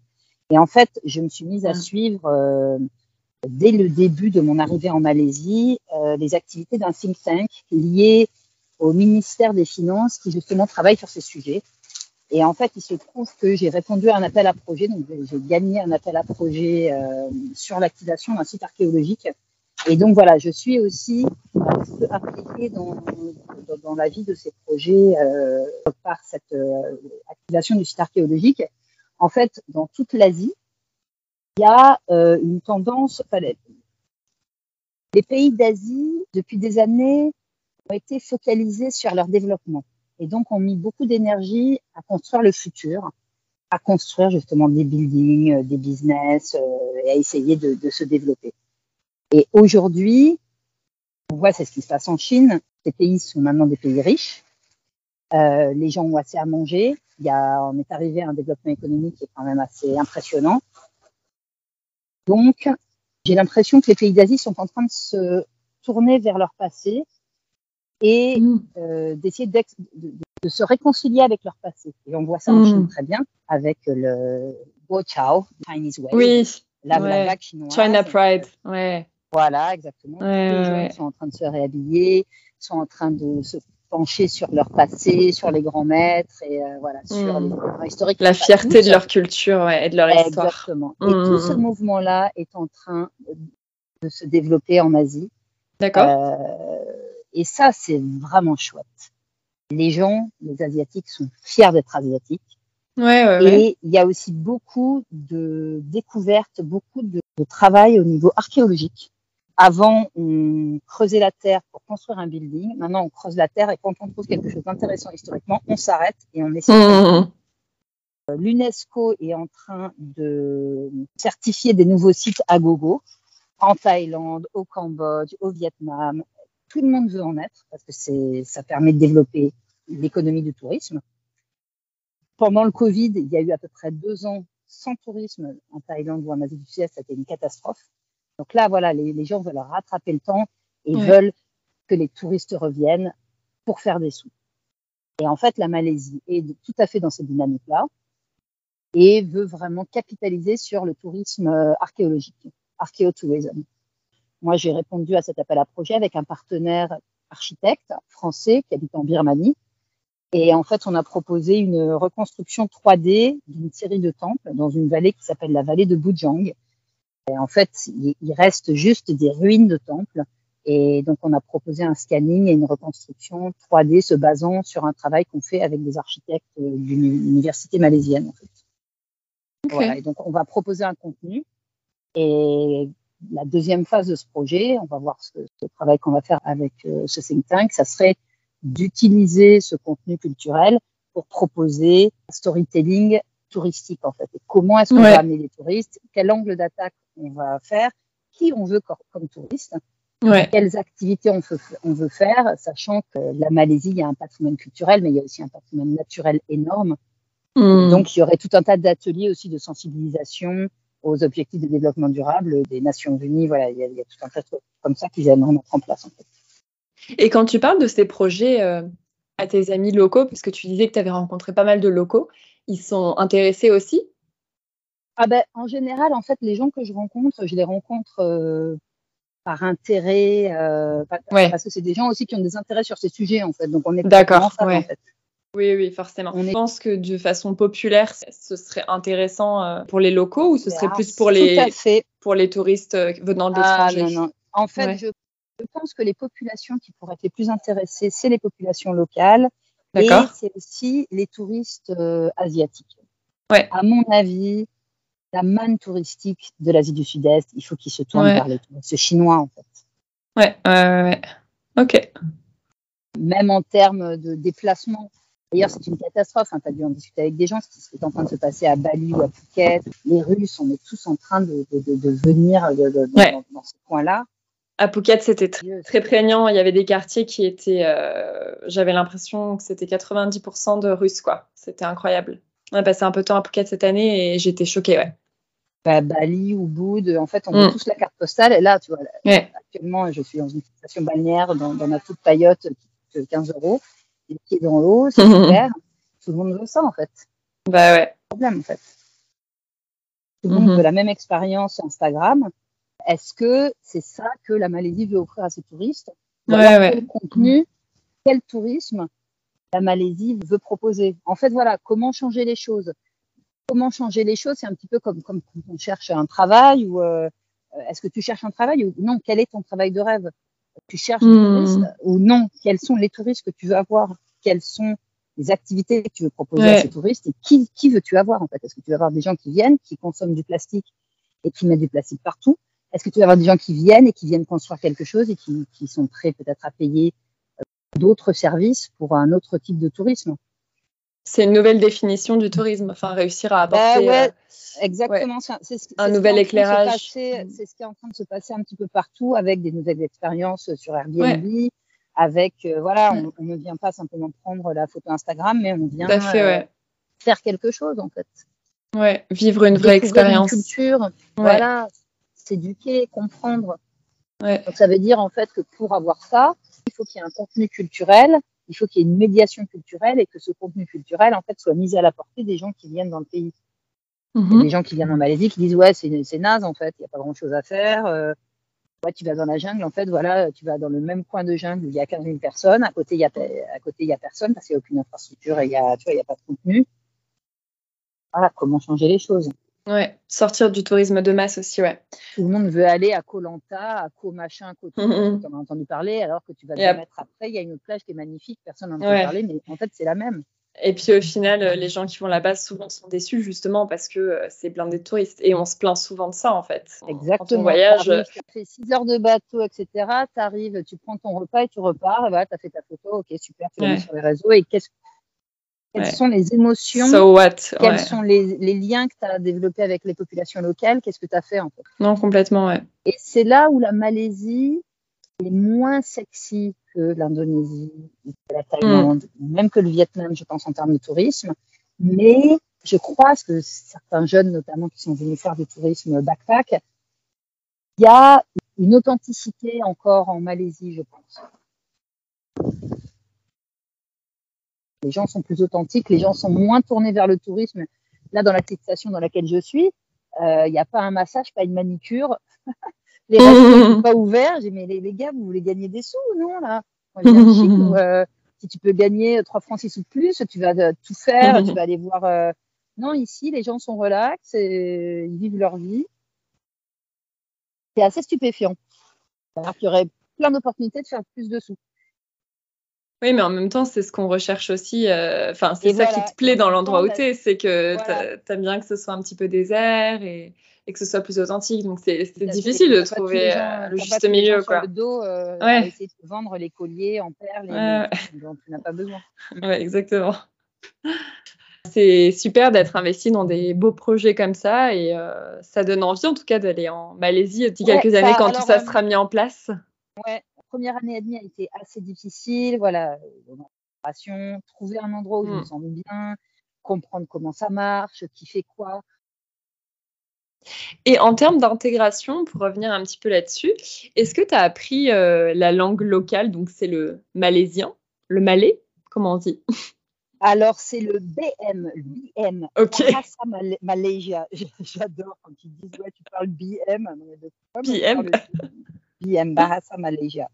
Et en fait, je me suis mise à suivre, euh, dès le début de mon arrivée en Malaisie, euh, les activités d'un think tank lié au ministère des Finances qui justement travaille sur ces sujets. Et en fait, il se trouve que j'ai répondu à un appel à projet, donc j'ai gagné un appel à projet euh, sur l'activation d'un site archéologique. Et donc voilà, je suis aussi un peu impliquée dans, dans, dans, la vie de ces projets euh, par cette euh, activation du site archéologique. En fait, dans toute l'Asie, il y a euh, une tendance, les pays d'Asie, depuis des années, ont été focalisés sur leur développement et donc ont mis beaucoup d'énergie à construire le futur, à construire justement des buildings, euh, des business euh, et à essayer de, de se développer. Et aujourd'hui, on voit c'est ce qui se passe en Chine. Ces pays sont maintenant des pays riches. Euh, les gens ont assez à manger. Il y a, on est arrivé à un développement économique qui est quand même assez impressionnant. Donc, j'ai l'impression que les pays d'Asie sont en train de se tourner vers leur passé et mmh. euh, d'essayer de, de, se réconcilier avec leur passé. Et on voit ça en mmh. Chine très bien avec le Guo Chao, Chinese Way, oui, la, ouais. vague chinoise. China Pride, ouais. Voilà, exactement. Ouais, les gens ouais. sont en train de se réhabiller, sont en train de se pencher sur leur passé, sur les grands maîtres et euh, voilà, sur Mmh. les historiques. La fierté de leur culture ouais, et de leur histoire. Exactement. Et Mmh. tout ce mouvement-là est en train de se développer en Asie. D'accord. Euh, et ça, c'est vraiment chouette. Les gens, les Asiatiques, sont fiers d'être Asiatiques. Ouais, ouais, ouais. Et il y a aussi beaucoup de découvertes, beaucoup de, de travail au niveau archéologique. Avant, on creusait la terre pour construire un building. Maintenant, on creuse la terre et quand on trouve quelque chose d'intéressant historiquement, on s'arrête et on essaie. Mmh. L'UNESCO est en train de certifier des nouveaux sites à gogo en Thaïlande, au Cambodge, au Vietnam. Tout le monde veut en être parce que c'est, ça permet de développer l'économie du tourisme. Pendant le Covid, il y a eu à peu près deux ans sans tourisme en Thaïlande ou en Asie du Sud-Est, c'était une catastrophe. Donc là, voilà, les, les gens veulent rattraper le temps et Ouais. veulent que les touristes reviennent pour faire des sous. Et en fait, la Malaisie est tout à fait dans cette dynamique-là et veut vraiment capitaliser sur le tourisme euh, archéologique, archéotourisme. Moi, j'ai répondu à cet appel à projet avec un partenaire architecte français qui habite en Birmanie. Et en fait, on a proposé une reconstruction 3D d'une série de temples dans une vallée qui s'appelle la vallée de Bujang. Et en fait, il reste juste des ruines de temples. Et donc, on a proposé un scanning et une reconstruction 3D se basant sur un travail qu'on fait avec des architectes euh, d'une université malaisienne. En fait. Ok. Voilà, et donc on va proposer un contenu. Et la deuxième phase de ce projet, on va voir ce, ce travail qu'on va faire avec euh, ce think tank, ça serait d'utiliser ce contenu culturel pour proposer un storytelling touristique en fait. Et comment est-ce qu'on Ouais. va amener les touristes? Quel angle d'attaque on va faire? Qui on veut comme touriste? Ouais. Quelles activités on veut, on veut faire Sachant que la Malaisie, il y a un patrimoine culturel, mais il y a aussi un patrimoine naturel énorme. Mmh. Donc, il y aurait tout un tas d'ateliers aussi de sensibilisation aux objectifs de développement durable des Nations Unies. Voilà, il y a, il y a tout un tas de trucs comme ça qu'ils aimeraient mettre en place. En fait. Et quand tu parles de ces projets euh, à tes amis locaux, parce que tu disais que tu avais rencontré pas mal de locaux, ils sont intéressés aussi? Ah ben, en général, en fait, les gens que je rencontre, je les rencontre euh, par intérêt, euh, Ouais. parce que c'est des gens aussi qui ont des intérêts sur ces sujets, en fait. Donc, on est D'accord, ouais. en fait. Oui, oui, forcément. On est- Je pense que de façon populaire, ce serait intéressant euh, pour les locaux ou ce serait Ah, plus pour les, pour les touristes euh, venant de Ah, l'étranger? non, non. En fait, Ouais. je, je pense que les populations qui pourraient être les plus intéressées, c'est les populations locales Et c'est aussi les touristes euh, asiatiques. Ouais. À mon avis, la manne touristique de l'Asie du Sud-Est, il faut qu'ils se tournent vers les touristes chinois, en fait. Ouais, ouais, ok. Même en termes de déplacement. D'ailleurs, c'est une catastrophe. Hein. Tu as dû en discuter avec des gens, ce qui est en train de se passer à Bali ou à Phuket. Les Russes, on est tous en train de, de, de, venir dans, dans, ce coin-là. À Phuket, c'était très, prégnant. Il y avait des quartiers qui étaient. Euh, j'avais l'impression que c'était 90% de Russes, quoi. C'était incroyable. On a passé un peu de temps à Phuket cette année et j'étais choquée, ouais. Bah, Bali ou Boud, en fait, on a mm. tous la carte postale. Et là, tu vois, actuellement, je suis dans une station balnéaire dans, ma petite paillote qui coûte 15 euros. Les pieds dans l'eau, [laughs] c'est super. Tout le monde veut ça, en fait. Bah ouais. Problème, en fait. Tout le monde mm-hmm. veut la même expérience Instagram. Est-ce que c'est ça que la Malaisie veut offrir à ses touristes? Quel contenu, quel tourisme la Malaisie veut proposer? En fait, voilà, comment changer les choses? Comment changer les choses C'est un petit peu comme, comme quand on cherche un travail ou euh, est-ce que tu cherches un travail ou non? Quel est ton travail de rêve? Tu cherches des hmm. touristes ou non Quels sont les touristes que tu veux avoir Quelles sont les activités que tu veux proposer à ces touristes et qui, qui veux-tu avoir en fait? Est-ce que tu veux avoir des gens qui viennent, qui consomment du plastique et qui mettent du plastique partout? Est-ce que tu vas avoir des gens qui viennent et qui viennent construire quelque chose et qui, qui sont prêts peut-être à payer euh, d'autres services pour un autre type de tourisme? C'est une nouvelle définition du tourisme, enfin réussir à apporter bah ouais, euh, exactement. C'est ce, un nouvel éclairage. C'est ce qui est en train de se passer un petit peu partout avec des nouvelles expériences sur Airbnb. Avec euh, voilà, on, on, ne vient pas simplement prendre la photo Instagram, mais on vient fait, faire quelque chose en fait. Ouais, vivre une vraie expérience. Une culture, voilà, s'éduquer, comprendre. Donc ça veut dire en fait que pour avoir ça, il faut qu'il y ait un contenu culturel, il faut qu'il y ait une médiation culturelle et que ce contenu culturel en fait soit mis à la portée des gens qui viennent dans le pays. Il y a mhm. des gens qui viennent en Malaisie qui disent ouais c'est naze en fait, il n'y a pas grand chose à faire. Euh, ouais, tu vas dans la jungle en fait voilà, tu vas dans le même coin de jungle où il y a 15 000 personnes, à côté il y a à côté il y a personne parce qu'il n'y a aucune infrastructure et il y a tu vois il y a pas de contenu. Voilà comment changer les choses. Ouais, sortir du tourisme de masse aussi, ouais. Tout le monde veut aller à Colanta, à Co machin, Co mm as entendu parler, alors que tu vas te mettre après, il y a une plage qui est magnifique, personne n'en a parlé, mais en fait c'est la même. Et puis au final, les gens qui vont là-bas souvent sont déçus justement parce que euh, c'est blindé de touristes et on se plaint souvent de ça en fait. Exactement. Quand on voyage. Tu fais 6 heures de bateau, etc. Tu arrives, tu prends ton repas et tu repars. Et voilà, tu as fait ta photo, ok, super, tu l'as mis sur les réseaux. Et qu'est-ce quelles sont les émotions Quels sont les, liens que tu as développés avec les populations locales? Qu'est-ce que tu as fait en fait? Non, complètement, ouais. Et c'est là où la Malaisie est moins sexy que l'Indonésie, la Thaïlande, mm. même que le Vietnam, je pense, en termes de tourisme. Mais je crois que certains jeunes, notamment, qui sont venus faire du tourisme backpack, il y a une authenticité encore en Malaisie, je pense. Les gens sont plus authentiques, les gens sont moins tournés vers le tourisme. Là, dans la station dans laquelle je suis, il euh, n'y a pas un massage, pas une manicure. [laughs] les restaurants ne sont pas ouverts. J'ai mais les, gars, vous voulez gagner des sous ou non là? Euh, Si tu peux gagner 3 francs 6 ou plus, tu vas euh, tout faire, tu vas aller voir. Non, ici, les gens sont relax, et ils vivent leur vie. C'est assez stupéfiant. Alors qu'il y aurait plein d'opportunités de faire plus de sous. Oui, mais en même temps, c'est ce qu'on recherche aussi. Euh, enfin, c'est ça qui te plaît dans l'endroit où tu es, c'est que tu aimes bien que ce soit un petit peu désert et, et que ce soit plus authentique. Donc, c'est difficile de trouver euh, le juste milieu. Quoi. le dos, euh, ouais. essayer de vendre les colliers en perles dont tu n'as pas besoin. Oui, [laughs] exactement. C'est super d'être investi dans des beaux projets comme ça et ça donne envie en tout cas d'aller en Malaisie d'ici quelques années quand tout ça sera mis en place. Ouais, première année et demie a été assez difficile. Voilà, trouver un endroit où je me hmm. sens bien, comprendre comment ça marche, qui fait quoi. Et en termes d'intégration, pour revenir un petit peu là-dessus, est-ce que tu as appris euh, la langue locale? Donc, c'est le malaisien, le malais, comment on dit? [laughs] Alors, c'est le BM, le BM. Ok. Malaysia. J'adore quand ils disent, ouais, tu parles BM. BM. BM, Bahasa Malaysia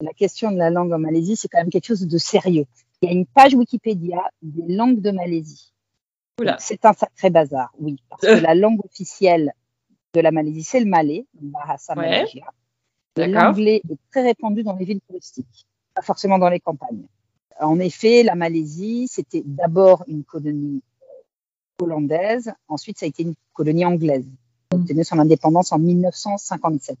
la question de la langue en Malaisie, c'est quand même quelque chose de sérieux. Il y a une page Wikipédia des langues de Malaisie. C'est un sacré bazar, oui, parce que la langue officielle de la Malaisie, c'est le malais, Bahasa Malaysia. L'anglais est très répandu dans les villes touristiques, pas forcément dans les campagnes. en effet, la Malaisie, c'était d'abord une colonie hollandaise, ensuite ça a été une colonie anglaise. a obtenu son indépendance en 1957.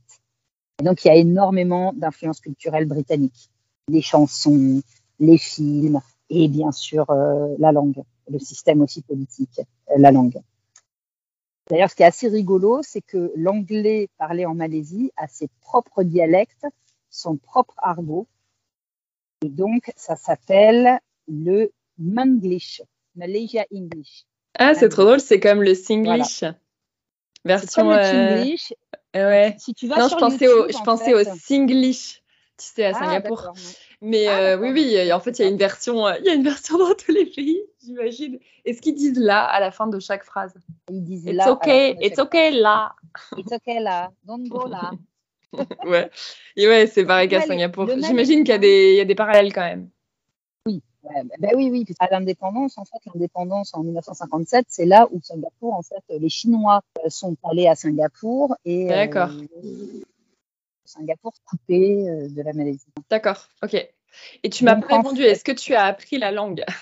Et donc il y a énormément d'influences culturelles britanniques. Les chansons, les films et bien sûr euh, la langue, le système aussi politique, euh, la langue. D'ailleurs, ce qui est assez rigolo, c'est que l'anglais parlé en Malaisie a ses propres dialectes, son propre argot. Et donc, ça s'appelle le Manglish, Malaysia English. Ah, c'est trop drôle, c'est comme le Singlish. Version. Euh... Ouais. Si tu vas non, je pensais au, je pensais au Singlish, tu sais, à ah, Singapour. Mais ah, euh, oui, oui, en fait, il y a une version, euh, il y a une version dans tous les pays, j'imagine. Et ce qu'ils disent là à la fin de chaque phrase Ils disent It's là. Okay, it's okay là. It's okay là. Don't go là. [laughs] ouais. Et ouais, c'est pareil qu'à Singapour. J'imagine qu'il y, il y a des parallèles quand même. Oui, ben oui, oui. À l'indépendance, en fait, l'indépendance en 1957, c'est là où Singapour, en fait, les Chinois euh, sont allés à Singapour et. D'accord. Singapour coupé euh, de la Malaisie. D'accord, ok. Et tu m'as pas répondu, est-ce que tu as appris la langue? [laughs]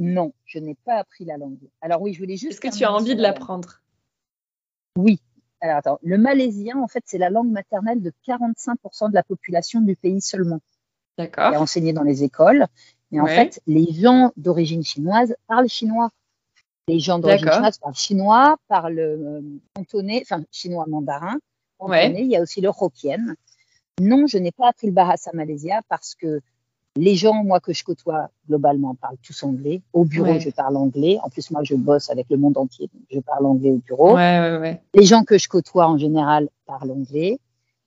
Non, je n'ai pas appris la langue. Alors oui, je voulais juste. Est-ce que tu as envie de l'apprendre? Oui. Alors attends, le malaisien, en fait, c'est la langue maternelle de 45% de la population du pays seulement. D'accord. est enseigné dans les écoles. Mais en fait, les gens d'origine chinoise parlent chinois. Les gens d'origine chinoise parlent chinois, parlent euh, cantonais, enfin chinois mandarin, il y a aussi le Hokkien. Non, je n'ai pas appris le Bahasa Malaysia parce que les gens, moi, que je côtoie globalement, parlent tous anglais. Au bureau, je parle anglais. En plus, moi, je bosse avec le monde entier. je parle anglais au bureau. les gens que je côtoie, en général, parlent anglais.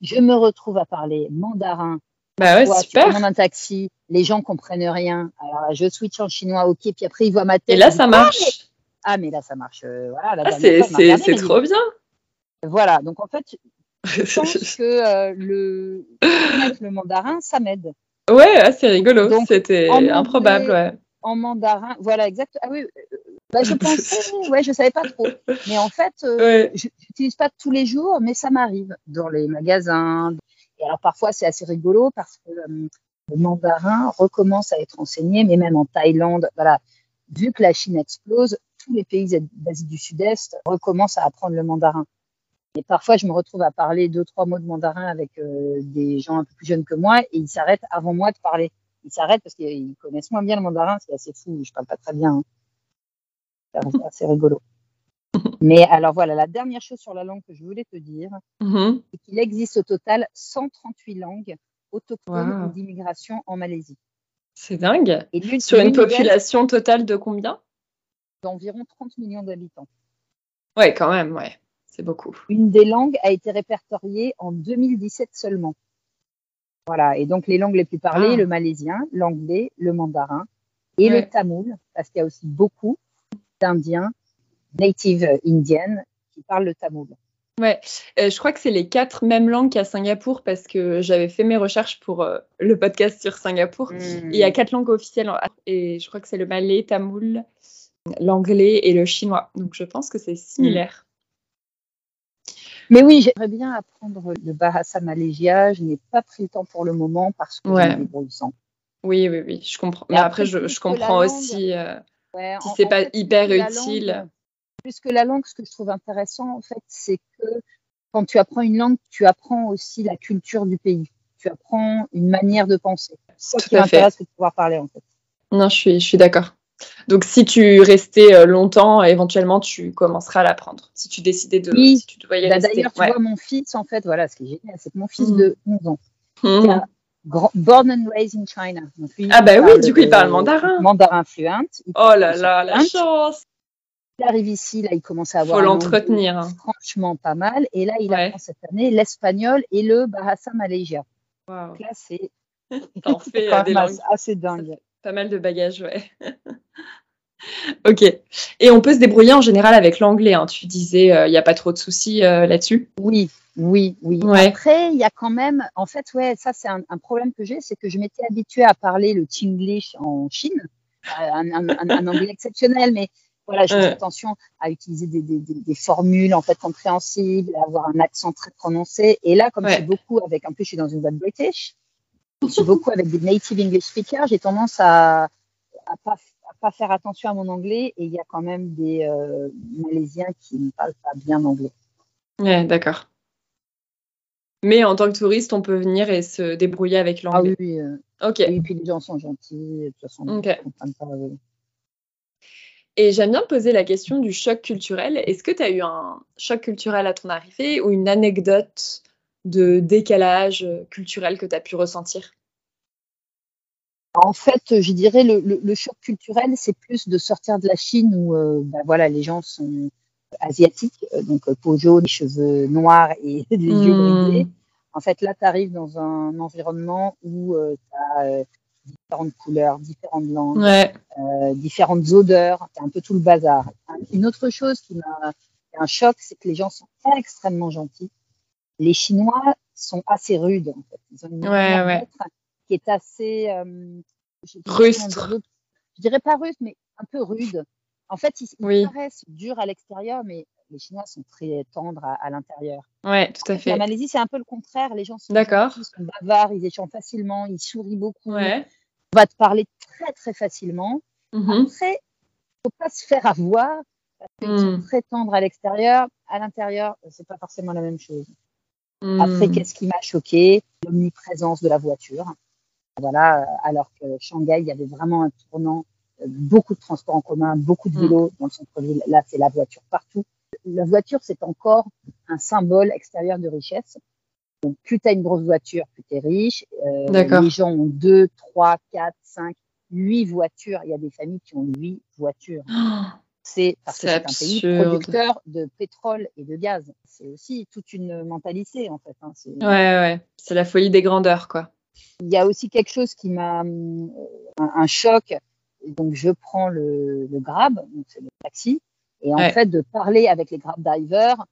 Je me retrouve à parler mandarin. Bah ouais, super. Tu un taxi, les gens comprennent rien. Alors, je switch en chinois, ok. Puis après, ils voient ma tête. Et là, ça marche. Ah, mais... là, ça marche. Euh, voilà, ah, c'est trop bien. Voilà. Donc, en fait, [laughs] je pense que euh, le, le mandarin, ça m'aide. Ouais, c'est rigolo. C'était improbable, ouais. En mandarin, voilà, exact. Ah oui, euh, bah, je [laughs] pensais, ouais, je savais pas trop. Mais en fait, euh, je n'utilise pas tous les jours, mais ça m'arrive dans les magasins. Et alors parfois, c'est assez rigolo parce que le mandarin recommence à être enseigné, mais même en Thaïlande, voilà. Vu que la Chine explose, tous les pays d'Asie du Sud-Est recommencent à apprendre le mandarin. Et parfois, je me retrouve à parler deux, trois mots de mandarin avec euh, des gens un peu plus jeunes que moi et ils s'arrêtent avant moi de parler. Ils s'arrêtent parce qu'ils connaissent moins bien le mandarin, c'est assez fou, je parle pas très bien. Hein. C'est assez rigolo. [laughs] Mais alors voilà, la dernière chose sur la langue que je voulais te dire, mm-hmm. c'est qu'il existe au total 138 langues autochtones d'immigration en Malaisie. C'est dingue. Et sur une population totale de combien? D'environ 30 millions d'habitants. Ouais, quand même, ouais. C'est beaucoup. Une des langues a été répertoriée en 2017 seulement. Voilà, et donc les langues les plus parlées, ah. le malaisien, l'anglais, le mandarin et le tamoul, parce qu'il y a aussi beaucoup d'Indiens, native indiennes, qui parlent le tamoul. Ouais, euh, je crois que c'est les quatre mêmes langues qu'à Singapour parce que j'avais fait mes recherches pour euh, le podcast sur Singapour. Il y a hmm. quatre langues officielles et je crois que c'est le malais, tamoul, l'anglais et le chinois. Donc je pense que c'est similaire. Mais oui, j'aimerais bien apprendre le Bahasa Malaysia. Je n'ai pas pris le temps pour le moment parce que ouais. je Oui, oui, oui, je comprends. Mais après, je, je comprends aussi euh, si c'est pas hyper utile. Plus que la langue, ce que je trouve intéressant, en fait, c'est que quand tu apprends une langue, tu apprends aussi la culture du pays. Tu apprends une manière de penser. C'est ça qui m'intéresse de pouvoir parler, en fait. Non, je suis, je suis d'accord. Donc, si tu restais euh, longtemps, éventuellement, tu commenceras à l'apprendre. Si tu décidais de. Oui. Si tu bah, D'ailleurs, tu vois, mon fils, en fait, voilà, ce qui est génial, c'est que mon fils hmm. de 11 ans, mmh. born and raised in China. ah, bah oui, du coup, il parle mandarin. Mandarin fluent. Oh là là, la chance. Il arrive ici, là, il commence à avoir. Faut l'entretenir. Hein. Franchement, pas mal. Et là, il apprend cette année l'espagnol et le Bahasa Malaysia. Wow. Donc là, c'est. [laughs] T'en fais euh, assez dingue. Pas mal de bagages, ouais. [laughs] ok. Et on peut se débrouiller en général avec l'anglais. Hein. Tu disais, il euh, n'y a pas trop de soucis euh, là-dessus Oui, oui, oui. Après, il y a quand même, en fait, ouais, ça c'est un, problème que j'ai, c'est que je m'étais habituée à parler le Chinglish en Chine, euh, un, anglais exceptionnel, mais voilà, je fais attention à utiliser des, des, des, formules en fait compréhensibles, à avoir un accent très prononcé. Et là, comme c'est beaucoup avec, en plus, je suis dans une boîte british, je suis beaucoup avec des native English speakers, j'ai tendance à, à pas, pas faire attention à mon anglais et il y a quand même des euh, Malaisiens qui ne parlent pas bien anglais. Ouais, d'accord. Mais en tant que touriste, on peut venir et se débrouiller avec Ah l'anglais. oui, oui, euh, Ok. et puis les gens sont gentils, de toute façon, ils comprennent pas. euh. Et j'aime bien poser la question du choc culturel. Est-ce que tu as eu un choc culturel à ton arrivée ou une anecdote de décalage euh, culturel que tu as pu ressentir? En fait, je dirais le, le, le choc culturel, c'est plus de sortir de la Chine où euh, ben voilà, les gens sont asiatiques, euh, donc peau jaune, cheveux noirs et [laughs] les yeux bridés. En fait, là, tu arrives dans un environnement où tu as différentes couleurs, différentes langues, Ouais. euh, différentes odeurs, c'est un peu tout le bazar. Une autre chose qui m'a fait un choc, c'est que les gens sont extrêmement gentils. Les Chinois sont assez rudes, en fait. Ils ont une Ouais, ouais. qui est assez... euh, Rustre. Je dirais pas rude, mais un peu rude. En fait, ils, ils Oui. paraissent durs à l'extérieur, mais les Chinois sont très tendres à, à l'intérieur. Ouais, tout à La fait. Malaisie, c'est un peu le contraire. Les gens sont, bavards, ils échangent facilement, ils sourient beaucoup. Ouais. On va te parler très, très facilement. Mhm. Après, faut pas se faire avoir parce qu'ils sont Mm. très tendres à l'extérieur. À l'intérieur, c'est pas forcément la même chose. Après, Mm. qu'est-ce qui m'a choqué? L'omniprésence de la voiture. Voilà, euh, alors que Shanghai, il y avait vraiment un tournant, euh, beaucoup de transports en commun, beaucoup de Mm. vélos dans le centre-ville. Là, c'est la voiture partout. La voiture, c'est encore un symbole extérieur de richesse. Donc, plus tu as une grosse voiture, plus tu es riche. Euh, D'accord. les gens ont deux, trois, quatre, cinq, huit voitures. Il y a des familles qui ont huit voitures. Oh, C'est parce que C'est un pays producteur de pétrole et de gaz. C'est aussi toute une mentalité, en fait. hein. Ouais, ouais. C'est la folie des grandeurs, quoi. Il y a aussi quelque chose qui m'a un, un choc. Donc je prends le, le Grab, donc c'est le taxi, et en Ouais. fait de parler avec les Grab drivers,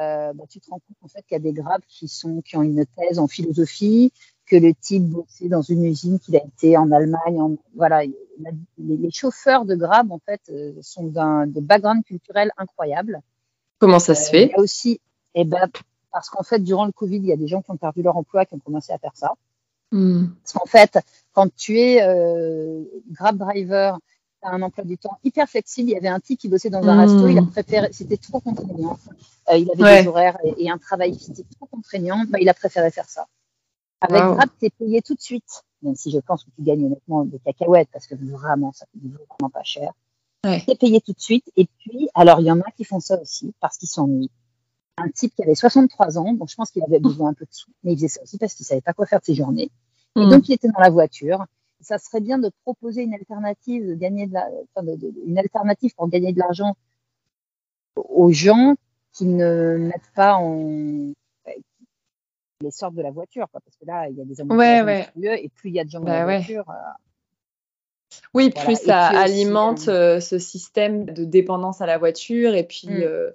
euh, bah, tu te rends compte en fait qu'il y a des Grab qui sont qui ont une thèse en philosophie, que le type bossait dans une usine, qu'il a été en Allemagne, en, voilà. Les, les chauffeurs de Grab en fait euh, sont d'un de background culturel incroyable. Comment ça se Euh, fait Il y a aussi, eh ben, parce qu'en fait durant le Covid, il y a des gens qui ont perdu leur emploi, qui ont commencé à faire ça. Mm. Parce qu'en fait, quand tu es euh, Grab driver, as un emploi du temps hyper flexible. Il y avait un type qui bossait dans un Mm. resto, il a préféré, c'était trop contraignant. Euh, il avait Ouais. des horaires et, et un travail qui était trop contraignant, bah, il a préféré faire ça. Avec Wow. Grab, tu es payé tout de suite, même si je pense que tu gagnes honnêtement des cacahuètes parce que vraiment, ça coûte vraiment pas cher. Ouais. Tu es payé tout de suite. Et puis, alors, il y en a qui font ça aussi parce qu'ils s'ennuient. Un type qui avait 63 ans, donc je pense qu'il avait besoin un peu de sous, mais il faisait ça aussi parce qu'il savait pas quoi faire de ses journées. Et Mm. donc, il était dans la voiture. Ça serait bien de proposer une alternative, de gagner de la, enfin, de- de- une alternative pour gagner de l'argent aux gens qui ne mettent pas en, les sortent de la voiture, quoi, parce que là, il y a des Ouais, embouteillages ouais. monstrueux, et plus il y a de gens dans Bah la ouais. voiture, euh, Oui, Voilà. plus ça puis aussi, alimente euh, ce système de dépendance à la voiture et puis Mm. euh,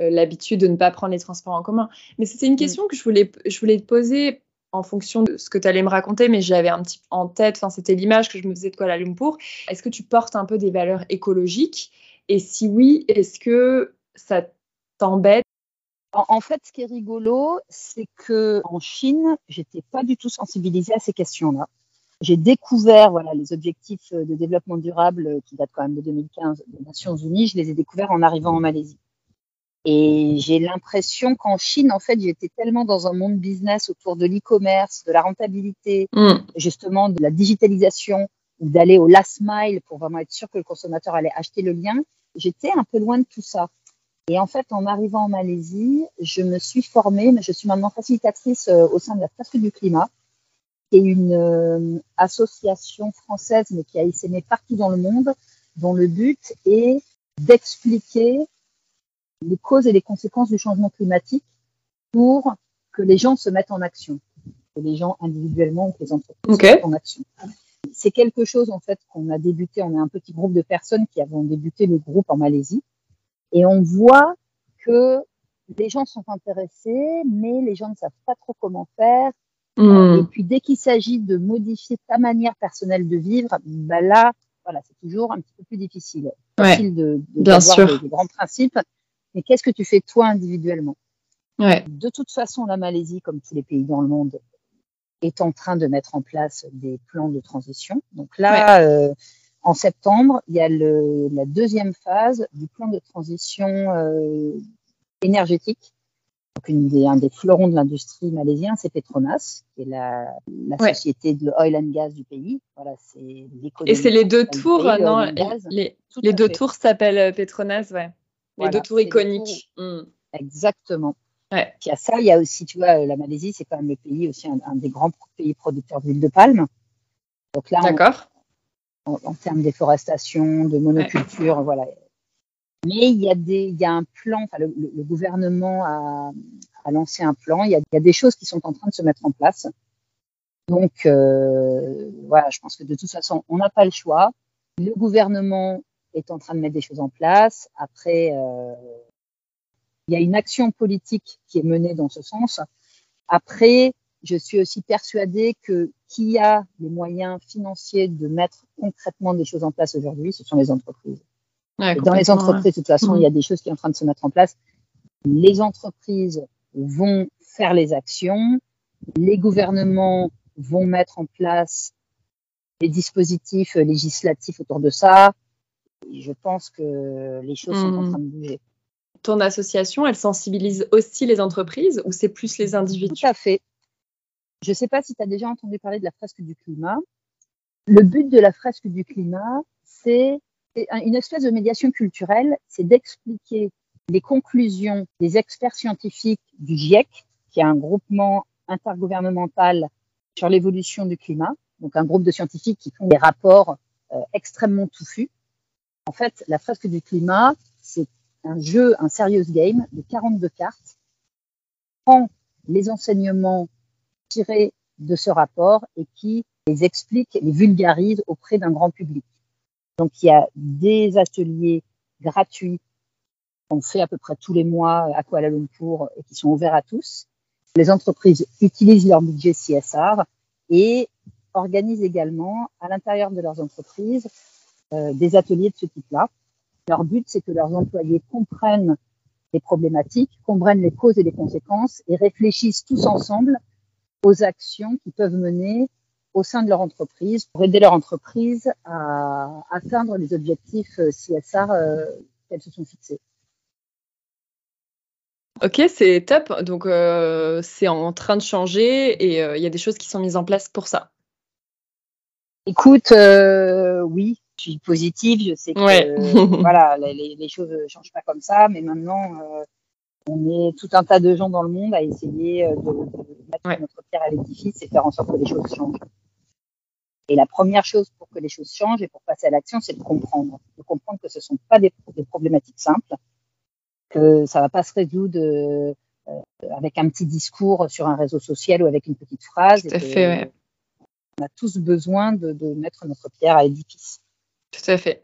euh, l'habitude de ne pas prendre les transports en commun. Mais c'était une Mm. question que je voulais, je voulais te poser en fonction de ce que tu allais me raconter, mais j'avais un petit en tête, c'était l'image que je me faisais de Kuala Lumpur. Est-ce que tu portes un peu des valeurs écologiques? Et si oui, est-ce que ça t'embête? En, en fait, ce qui est rigolo, c'est que en Chine, j'étais pas du tout sensibilisée à ces questions-là. J'ai découvert voilà les objectifs de développement durable euh, qui datent quand même de 2015 des Nations Unies. Je les ai découverts en arrivant en Malaisie. Et j'ai l'impression qu'en Chine, en fait, j'étais tellement dans un monde business autour de l'e-commerce, de la rentabilité, Mm. justement de la digitalisation ou d'aller au last mile pour vraiment être sûr que le consommateur allait acheter le lien. J'étais un peu loin de tout ça. Et en fait, en arrivant en Malaisie, je me suis formée, mais je suis maintenant facilitatrice euh, au sein de la Fresque du Climat, qui est une euh, association française, mais qui a essaimé partout dans le monde, dont le but est d'expliquer les causes et les conséquences du changement climatique pour que les gens se mettent en action, que les gens individuellement ou que les entreprises se mettent en action. C'est quelque chose en fait qu'on a débuté. On est un petit groupe de personnes qui avons débuté le groupe en Malaisie, et on voit que les gens sont intéressés, mais les gens ne savent pas trop comment faire. Et Mm. puis dès qu'il s'agit de modifier ta manière personnelle de vivre, bah là, voilà, c'est toujours un petit peu plus difficile. Ouais, Facile de, de bien sûr. des, des grands principes, mais qu'est-ce que tu fais toi individuellement? Ouais. De toute façon, la Malaisie, comme tous les pays dans le monde, est en train de mettre en place des plans de transition. Donc là, euh, en septembre, il y a le, la deuxième phase du plan de transition euh, énergétique. Donc une des, un des fleurons de l'industrie malaisien, c'est Petronas, qui est la, la société de oil and gas du pays. Voilà, c'est Et c'est les deux tours, non Les, les deux tours s'appellent Petronas, ouais. Les deux tours iconiques. Hmm. Exactement. Ouais. Il y a ça, il y a aussi, tu vois, la Malaisie, c'est quand même le pays aussi un, des grands pays producteurs d'huile de palme. Donc là, D'accord. En, termes déforestation, de monoculture, voilà. Mais il y a des, il y a un plan. Enfin, le, gouvernement a, a, lancé un plan. Il y, a, il y, a, des choses qui sont en train de se mettre en place. Donc euh, voilà, je pense que de toute façon, on n'a pas le choix. Le gouvernement est en train de mettre des choses en place. Après, euh, il y a une action politique qui est menée dans ce sens. Après, je suis aussi persuadée que qui a les moyens financiers de mettre concrètement des choses en place aujourd'hui, ce sont les entreprises. dans les entreprises, de toute façon, il y a des choses qui sont en train de se mettre en place. Les entreprises vont faire les actions, les gouvernements vont mettre en place les dispositifs législatifs autour de ça. Je pense que les choses sont en hmm. train de bouger ton association, elle sensibilise aussi les entreprises ou c'est plus les individus? Tout à fait. Je ne sais pas si tu as déjà entendu parler de la fresque du climat. Le but de la fresque du climat, c'est une espèce de médiation culturelle, c'est d'expliquer les conclusions des experts scientifiques du GIEC, qui est un groupement intergouvernemental sur l'évolution du climat, donc un groupe de scientifiques qui font des rapports euh, extrêmement touffus. En fait, la fresque du climat, c'est un jeu, un serious game de 42 cartes, prend les enseignements tirés de ce rapport et qui les explique, les vulgarise auprès d'un grand public. Donc il y a des ateliers gratuits qu'on fait à peu près tous les mois à Kuala Lumpur et qui sont ouverts à tous. Les entreprises utilisent leur budget CSR et organisent également à l'intérieur de leurs entreprises des ateliers de ce type-là leur but, c'est que leurs employés comprennent les problématiques, comprennent les causes et les conséquences et réfléchissent tous ensemble aux actions qu'ils peuvent mener au sein de leur entreprise pour aider leur entreprise à atteindre les objectifs euh, CSR euh, qu'elles se sont fixés. Ok, c'est top. Donc, euh, c'est en train de changer et il y a des choses qui sont mises en place pour ça. Écoute, oui, suis positive, je sais que [laughs] voilà, les, les, choses ne changent pas comme ça, mais maintenant, euh, on est tout un tas de gens dans le monde à essayer euh, de, de mettre notre pierre à l'édifice et faire en sorte que les choses changent. Et la première chose pour que les choses changent et pour passer à l'action, c'est de comprendre. De comprendre que ce ne sont pas des, des, problématiques simples, que ça ne va pas se résoudre euh, avec un petit discours sur un réseau social ou avec une petite phrase. Tout à fait, ouais. On a tous besoin de, de mettre notre pierre à l'édifice. Tout à fait.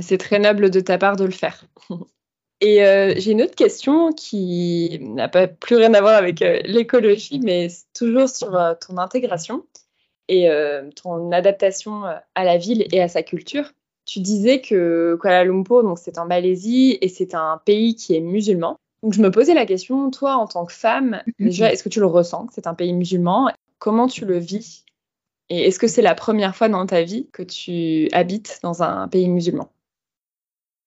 C'est très noble de ta part de le faire. [laughs] Et euh, j'ai une autre question qui n'a pas plus rien à voir avec euh, l'écologie, mais toujours sur euh, ton intégration et ton adaptation à la ville et à sa culture. Tu disais que Kuala Lumpur, donc c'est en Malaisie et c'est un pays qui est musulman. Donc je me posais la question, toi en tant que femme, déjà, est-ce que tu le ressens que c'est un pays musulman? Comment tu le vis? Et est-ce que c'est la première fois dans ta vie que tu habites dans un pays musulman?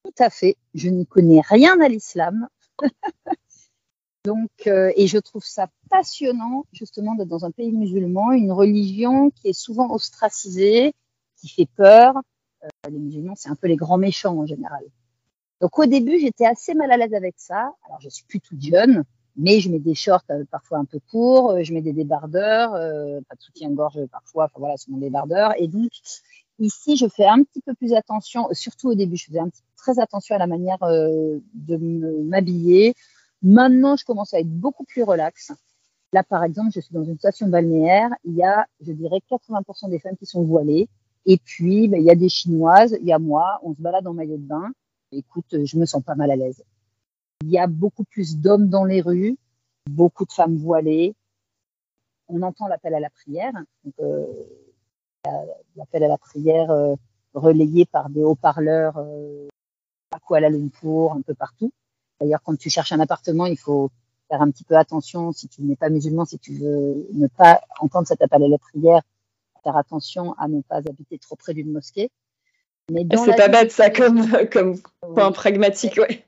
Tout à fait. Je n'y connais rien à l'islam. [laughs] Donc, euh, et je trouve ça passionnant justement d'être dans un pays musulman, une religion qui est souvent ostracisée, qui fait peur. Euh, les musulmans, c'est un peu les grands méchants en général. Donc au début, j'étais assez mal à l'aise avec ça. Alors je suis plus toute jeune, mais je mets des shorts euh, parfois un peu courts, euh, je mets des débardeurs, euh, pas de soutien-gorge parfois, enfin voilà, c'est mon débardeur. Et donc, ici, je fais un petit peu plus attention, surtout au début, je faisais très attention à la manière de m'habiller. Maintenant, je commence à être beaucoup plus relax. Là, par exemple, je suis dans une station balnéaire, il y a, je dirais, 80% des femmes qui sont voilées. Et puis, ben, il y a des Chinoises, il y a moi, on se balade en maillot de bain. Écoute, je me sens pas mal à l'aise. Il y a beaucoup plus d'hommes dans les rues, beaucoup de femmes voilées. On entend l'appel à la prière. Euh, l'appel à la prière euh, relayé par des haut-parleurs euh, à Kuala Lumpur, un peu partout. D'ailleurs, quand tu cherches un appartement, il faut faire un petit peu attention si tu n'es pas musulman, si tu veux ne pas entendre cet appel à la prière, faire attention à ne pas habiter trop près d'une mosquée. Mais c'est pas bête ça comme, comme point pragmatique, ouais.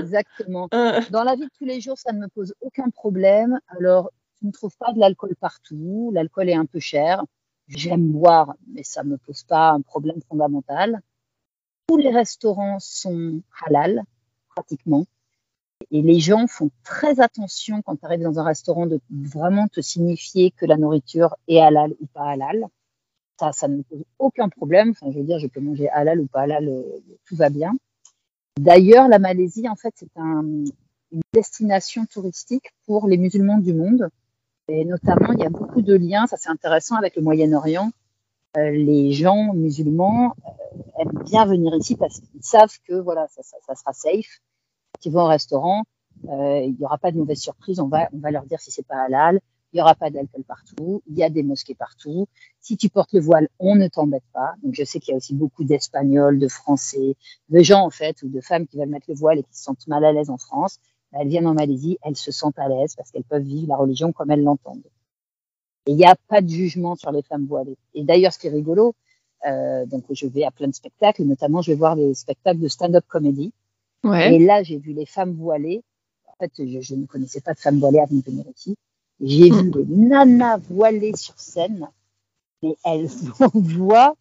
Exactement. Ah. Dans la vie de tous les jours, ça ne me pose aucun problème. Alors, tu ne trouves pas de l'alcool partout. L'alcool est un peu cher. J'aime boire, mais ça ne me pose pas un problème fondamental. Tous les restaurants sont halal, pratiquement. Et les gens font très attention quand tu arrives dans un restaurant de vraiment te signifier que la nourriture est halal ou pas halal. Ça, ça ne me pose aucun problème. Enfin, je veux dire, je peux manger halal ou pas halal, euh, tout va bien. D'ailleurs, la Malaisie, en fait, c'est un, une destination touristique pour les musulmans du monde. Et notamment, il y a beaucoup de liens, ça c'est intéressant, avec le Moyen-Orient. Euh, les gens musulmans euh, aiment bien venir ici parce qu'ils savent que voilà, ça, ça, ça sera safe. Ils vont au restaurant, euh, il n'y aura pas de mauvaise surprise, on va, on va leur dire si c'est pas halal, il n'y aura pas d'alcool partout, il y a des mosquées partout. Si tu portes le voile, on ne t'embête pas. Donc je sais qu'il y a aussi beaucoup d'Espagnols, de Français, de gens en fait, ou de femmes qui veulent mettre le voile et qui se sentent mal à l'aise en France. Elles viennent en Malaisie, elles se sentent à l'aise parce qu'elles peuvent vivre la religion comme elles l'entendent. Et il n'y a pas de jugement sur les femmes voilées. Et d'ailleurs, ce qui est rigolo, euh, donc je vais à plein de spectacles, notamment je vais voir des spectacles de stand-up comédie. Ouais. Et là, j'ai vu les femmes voilées. En fait, je, je, ne connaissais pas de femmes voilées avant de venir ici. J'ai vu des nanas voilées sur scène, mais elles [laughs] envoient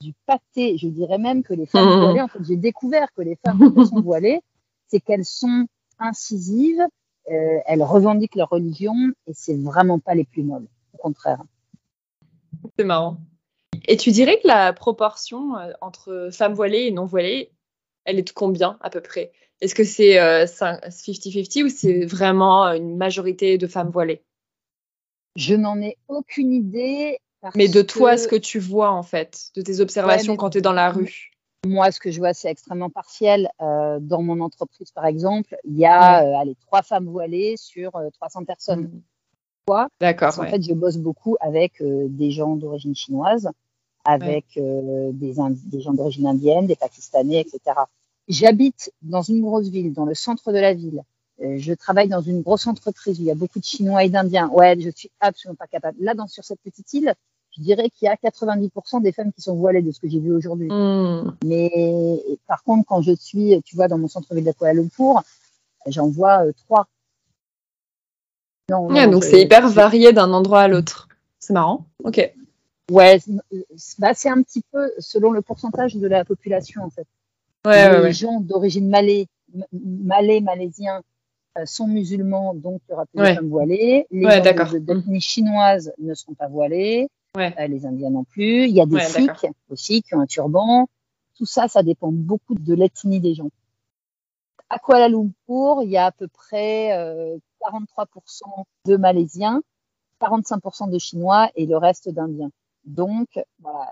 du pâté. Je dirais même que les femmes mmh. voilées, en fait, j'ai découvert que les femmes qui sont voilées, c'est qu'elles sont incisives, euh, elles revendiquent leur religion et c'est vraiment pas les plus molles. Au contraire. C'est marrant. Et tu dirais que la proportion euh, entre femmes voilées et non voilées, elle est de combien à peu près? Est-ce que c'est 50-50 euh, ou c'est vraiment une majorité de femmes voilées? Je n'en ai aucune idée. mais de toi, ce que tu vois en fait, de tes observations quand tu es dans la rue moi, ce que je vois, c'est extrêmement partiel. Euh, dans mon entreprise, par exemple, il y a ouais. euh, allez, trois femmes voilées sur euh, 300 personnes. Mmh. D'accord. En fait, je bosse beaucoup avec des gens d'origine chinoise, avec ouais. Des, des, gens d'origine indienne, des Pakistanais, etc. J'habite dans une grosse ville, dans le centre de la ville. Euh, je travaille dans une grosse entreprise où il y a beaucoup de Chinois et d'Indiens. Ouais, je suis absolument pas capable. Là, dans, sur cette petite île, je dirais qu'il y a 90% des femmes qui sont voilées de ce que j'ai vu aujourd'hui. Mmh. Mais par contre, quand je suis, tu vois, dans mon centre-ville de Kuala Lumpur, j'en vois euh, trois. Non, ouais, non, donc c'est hyper varié d'un endroit à l'autre. C'est marrant. Ok. Ouais, bah, c'est un petit peu selon le pourcentage de la population en fait. Ouais, les ouais, gens d'origine malais, malais, malaisiens euh, sont musulmans, donc il y aura plus de femmes voilées. Les gens d'ethnie chinoise ne seront pas voilés. Ouais. Euh, les Indiens non plus. Il y a des Sikhs aussi qui ont un turban. Tout ça, ça dépend beaucoup de l'ethnie des gens. À Kuala Lumpur, il y a à peu près euh, 43% de Malaisiens, 45% de Chinois et le reste d'Indiens. Donc, voilà.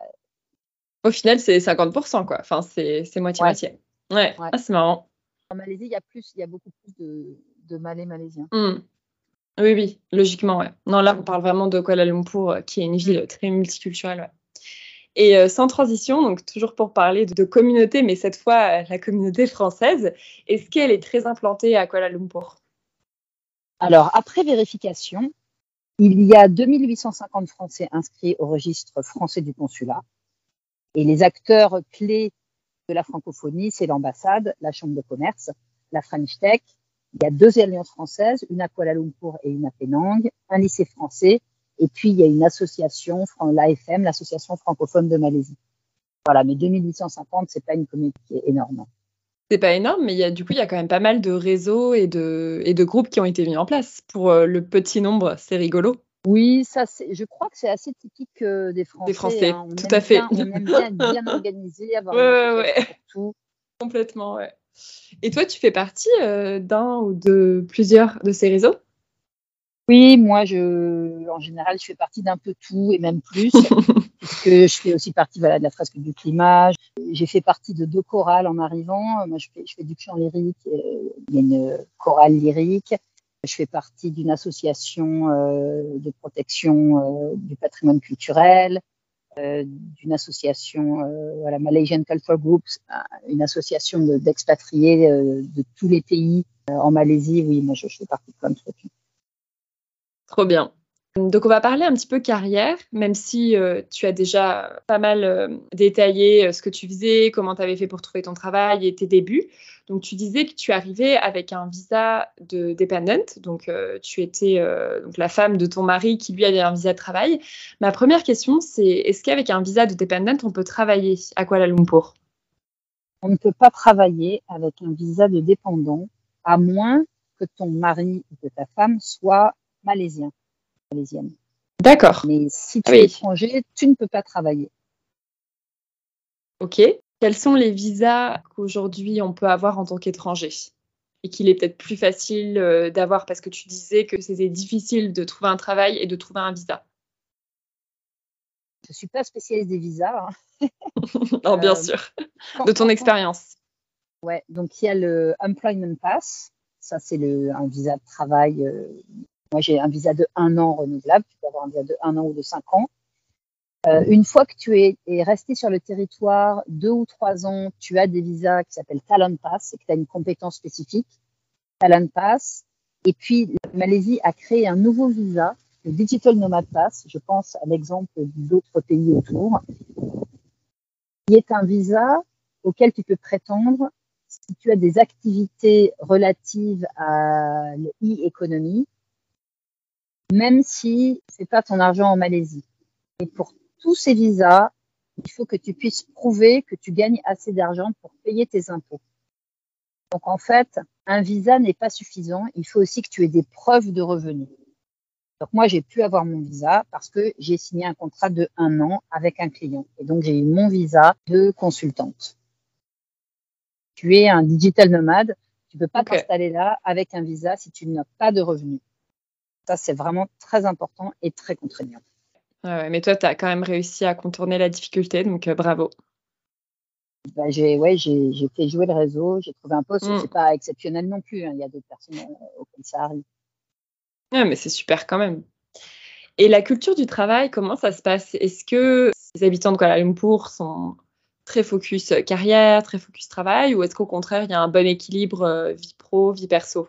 Au final, c'est 50%, quoi. Enfin, c'est moitié-moitié. Ouais, ouais. ouais. Ah, c'est marrant. En Malaisie, il y a, plus, il y a beaucoup plus de, de Malais malaisiens. Mmh. Oui, oui, logiquement, ouais. Non, là, on parle vraiment de Kuala Lumpur, euh, qui est une ville très multiculturelle, ouais. Et euh, sans transition, donc toujours pour parler de, de communauté, mais cette fois euh, la communauté française, est-ce qu'elle est très implantée à Kuala Lumpur? Alors, après vérification, il y a 2850 Français inscrits au registre français du consulat. Et les acteurs clés de la francophonie, c'est l'ambassade, la chambre de commerce, la French Tech, il y a deux alliances françaises, une à Kuala Lumpur et une à Penang, un lycée français, et puis il y a une association, l'AFM, l'association francophone de Malaisie. Voilà, mais 2850, c'est pas une communauté qui est énorme. C'est pas énorme, mais y a, du coup, il y a quand même pas mal de réseaux et de, et de groupes qui ont été mis en place. Pour euh, le petit nombre, c'est rigolo. Oui, ça, je crois que c'est assez typique euh, des Français. Des Français, hein. tout à fait. Bien, on aime bien être bien [laughs] organisé, avoir ouais, ouais, ouais. tout. Complètement, ouais. Et toi, tu fais partie euh, d'un ou de plusieurs de ces réseaux? Oui, moi, je, en général, je fais partie d'un peu tout et même plus, [laughs] puisque je fais aussi partie voilà, de la fresque du climat. J'ai fait partie de deux chorales en arrivant. Moi, je fais, je fais du chant lyrique. Il y a une chorale lyrique. Je fais partie d'une association euh, de protection euh, du patrimoine culturel. Euh, d'une association, voilà, Malaysian Culture Groups, une association d'expatriés de, de, tous les pays en Malaisie, oui, moi je, je fais partie de plein de trucs. Trop bien. Donc on va parler un petit peu carrière, même si euh, tu as déjà pas mal euh, détaillé euh, ce que tu faisais, comment tu avais fait pour trouver ton travail et tes débuts. Donc tu disais que tu arrivais avec un visa de dependent, donc tu étais donc la femme de ton mari qui lui avait un visa de travail. Ma première question c'est est-ce qu'avec un visa de dependent on peut travailler à Kuala Lumpur? On ne peut pas travailler avec un visa de dépendant à moins que ton mari ou que ta femme soit malaisien. D'accord. Mais si tu ah es étranger, tu ne peux pas travailler. Ok. Quels sont les visas qu'aujourd'hui on peut avoir en tant qu'étranger et qu'il est peut-être plus facile euh, d'avoir parce que tu disais que c'était difficile de trouver un travail et de trouver un visa? Je ne suis pas spécialiste des visas. Hein. [laughs] non, bien euh, sûr. De ton expérience. Ouais, donc il y a le Employment Pass. Ça, c'est un visa de travail euh, moi, j'ai un visa de un an renouvelable. Tu peux avoir un visa de un an ou de cinq ans. Euh, une fois que tu es, resté sur le territoire deux ou trois ans, tu as des visas qui s'appellent Talent Pass et que tu as une compétence spécifique. Talent Pass. Et puis, la Malaisie a créé un nouveau visa, le Digital Nomad Pass. Je pense à l'exemple d'autres pays autour, qui est un visa auquel tu peux prétendre si tu as des activités relatives à l'e-économie même si c'est pas ton argent en Malaisie. Et pour tous ces visas, il faut que tu puisses prouver que tu gagnes assez d'argent pour payer tes impôts. Donc en fait, un visa n'est pas suffisant. Il faut aussi que tu aies des preuves de revenus. Donc moi, j'ai pu avoir mon visa parce que j'ai signé un contrat de un an avec un client. Et donc j'ai eu mon visa de consultante. Tu es un digital nomade. Tu peux pas t'installer là avec un visa si tu n'as pas de revenus. Ça, c'est vraiment très important et très contraignant. mais toi, tu as quand même réussi à contourner la difficulté, donc euh, bravo. Bah, j'ai ouais, fait jouer le réseau, j'ai trouvé un poste, Ce mm. c'est pas exceptionnel non plus, hein. il y a d'autres personnes euh, auxquelles ça arrive. mais c'est super quand même. Et la culture du travail, comment ça se passe? Est-ce que les habitants de Kuala Lumpur sont très focus carrière, très focus travail, ou est-ce qu'au contraire, il y a un bon équilibre euh, vie pro, vie perso?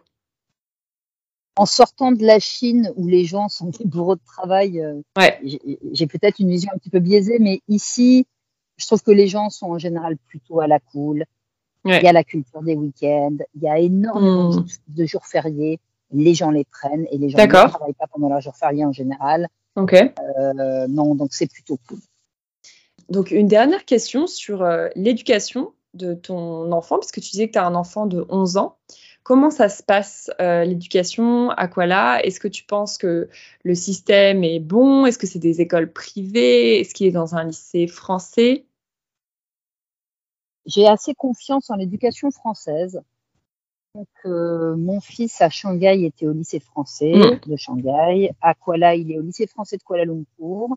En sortant de la Chine où les gens sont des bourreaux de travail, euh, j'ai peut-être une vision un petit peu biaisée, mais ici, je trouve que les gens sont en général plutôt à la cool. Il y a la culture des week-ends, il y a énormément hmm. de jours fériés, les gens les prennent et les gens ne travaillent pas pendant leurs jours fériés en général. Ok. Euh, non, donc c'est plutôt cool. Donc une dernière question sur euh, l'éducation de ton enfant, puisque tu disais que tu as un enfant de 11 ans. Comment ça se passe euh, l'éducation? À Kuala Est-ce que tu penses que le système est bon? Est-ce que c'est des écoles privées? Est-ce qu'il est dans un lycée français? J'ai assez confiance en l'éducation française. Donc, euh, mon fils à Shanghai était au lycée français mm. de Shanghai. À Kuala, il est au lycée français de Kuala Lumpur.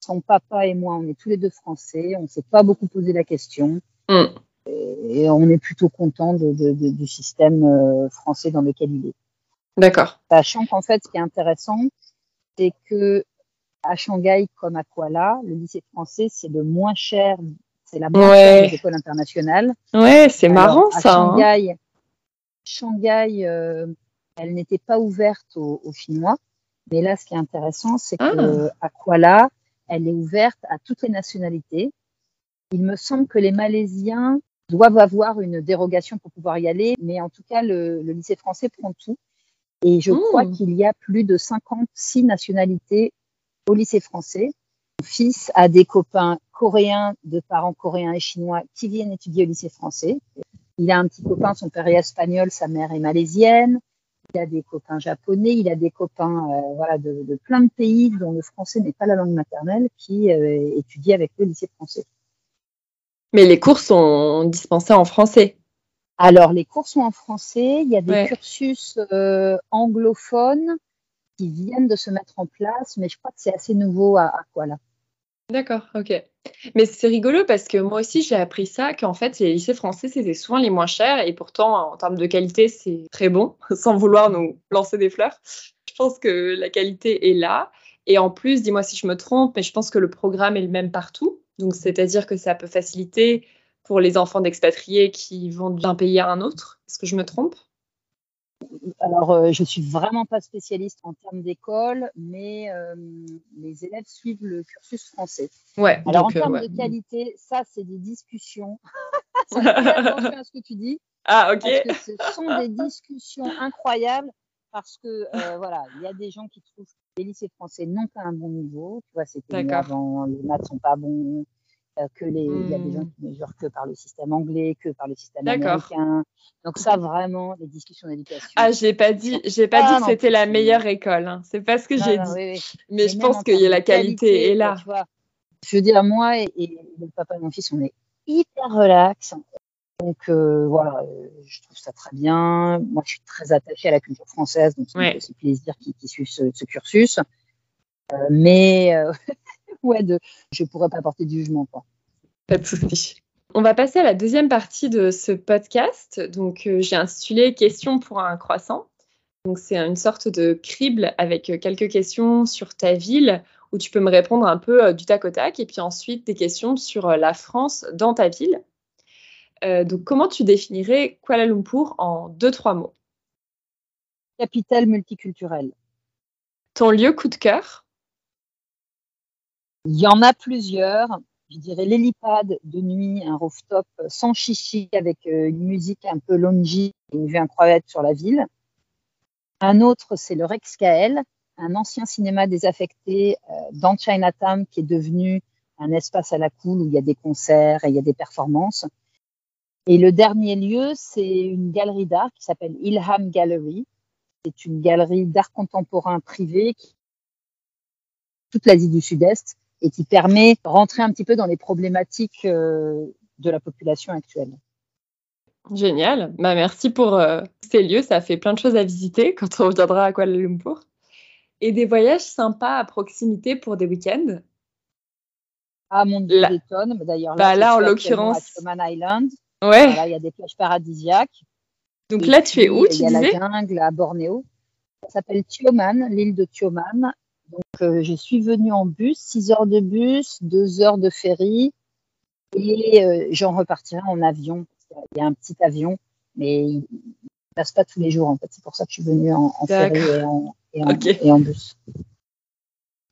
Son papa et moi, on est tous les deux français. On ne s'est pas beaucoup posé la question. Mm et on est plutôt content du système euh, français dans lequel il est. D'accord. Sachant qu'en fait, ce qui est intéressant, c'est que à Shanghai comme à Kuala, le lycée français, c'est le moins cher, c'est la moins chère des écoles internationales. Ouais, c'est marrant ça. Hein. Shanghai, Shanghai euh, elle n'était pas ouverte aux, Chinois. Mais là, ce qui est intéressant, c'est qu'à ah. Kuala, elle est ouverte à toutes les nationalités. Il me semble que les Malaisiens doivent avoir une dérogation pour pouvoir y aller, mais en tout cas, le, lycée français prend tout. Et je crois mmh. qu'il y a plus de 56 nationalités au lycée français. Mon fils a des copains coréens, de parents coréens et chinois qui viennent étudier au lycée français. Il a un petit copain, son père est espagnol, sa mère est malaisienne. Il a des copains japonais, il a des copains euh, voilà, de, plein de pays dont le français n'est pas la langue maternelle qui euh, étudient avec le lycée français. Mais les cours sont dispensés en français. Alors, les cours sont en français. Il y a des cursus euh, anglophones qui viennent de se mettre en place, mais je crois que c'est assez nouveau à, quoi là. D'accord, ok. Mais c'est rigolo parce que moi aussi j'ai appris ça, qu'en fait les lycées français c'était souvent les moins chers et pourtant en termes de qualité c'est très bon, [laughs] sans vouloir nous lancer des fleurs. Je pense que la qualité est là. Et en plus, dis-moi si je me trompe, mais je pense que le programme est le même partout. Donc, c'est-à-dire que ça peut faciliter pour les enfants d'expatriés qui vont d'un pays à un autre. Est-ce que je me trompe? Alors, euh, je suis vraiment pas spécialiste en termes d'école, mais euh, les élèves suivent le cursus français. Ouais. Alors, en termes de qualité, ça, c'est des discussions. [laughs] [laughs] ça attention à ce que tu dis. Ah, ok. Parce que ce sont des discussions incroyables parce que [laughs] voilà, il y a des gens qui trouvent que les lycées français n'ont pas un bon niveau. Tu vois, c'était avant, les maths sont pas bons, euh, que les, il y a des gens hmm. qui mesurent que par le système anglais, que par le système américain. Donc ça, vraiment, les discussions d'éducation. Ah, j'ai pas dit, j'ai pas dit que c'était la meilleure école. Hein. C'est pas ce que j'ai dit. Mais, je pense que la qualité, est là. je veux dire, moi et, le papa et mon fils, on est hyper relax. Donc euh, voilà, euh, je trouve ça très bien. Moi, je suis très attachée à la culture française, donc c'est plaisir qui, qui suivent ce, ce cursus. Euh, mais [laughs] ouais, de, je pourrais pas porter du jugement. Quoi. Pas de souci. On va passer à la deuxième partie de ce podcast. Donc, euh, j'ai intitulé Questions pour un croissant. Donc, c'est une sorte de crible avec euh, quelques questions sur ta ville où tu peux me répondre un peu euh, du tac au tac et puis ensuite des questions sur la France dans ta ville. Donc, comment tu définirais Kuala Lumpur en deux, trois mots? Capitale multiculturelle. Ton lieu coup de cœur? Il y en a plusieurs. Je dirais l'hélipad de nuit, un rooftop sans chichi avec euh, une musique un peu longy et une vue incroyable sur la ville. Un autre, c'est le Rex KL, un ancien cinéma désaffecté euh, dans Chinatown qui est devenu un espace à la cool où il y a des concerts et il y a des performances. Et le dernier lieu, c'est une galerie d'art qui s'appelle Ilham Gallery. C'est une galerie d'art contemporain privée qui toute l'Asie du Sud-Est et qui permet de rentrer un petit peu dans les problématiques euh, de la population actuelle. Génial. Bah, merci pour euh, ces lieux. Ça fait plein de choses à visiter [laughs] quand on reviendra à Kuala Lumpur. Et des voyages sympas à proximité pour des week-ends? Ah, mon Dieu, D'ailleurs, là, bah, là en l'occurrence. Island. Ouais. il y a des plages paradisiaques. Donc là, tu es où, tu Il y a la jungle à Bornéo. Ça s'appelle Tioman, l'île de Tioman. Donc, euh, je suis venue en bus, 6 heures de bus, 2 heures de ferry, et euh, j'en repartirai en avion. Il y a un petit avion, mais il ne passe pas tous les jours. En fait, c'est pour ça que je suis venue en, ferry et en, bus.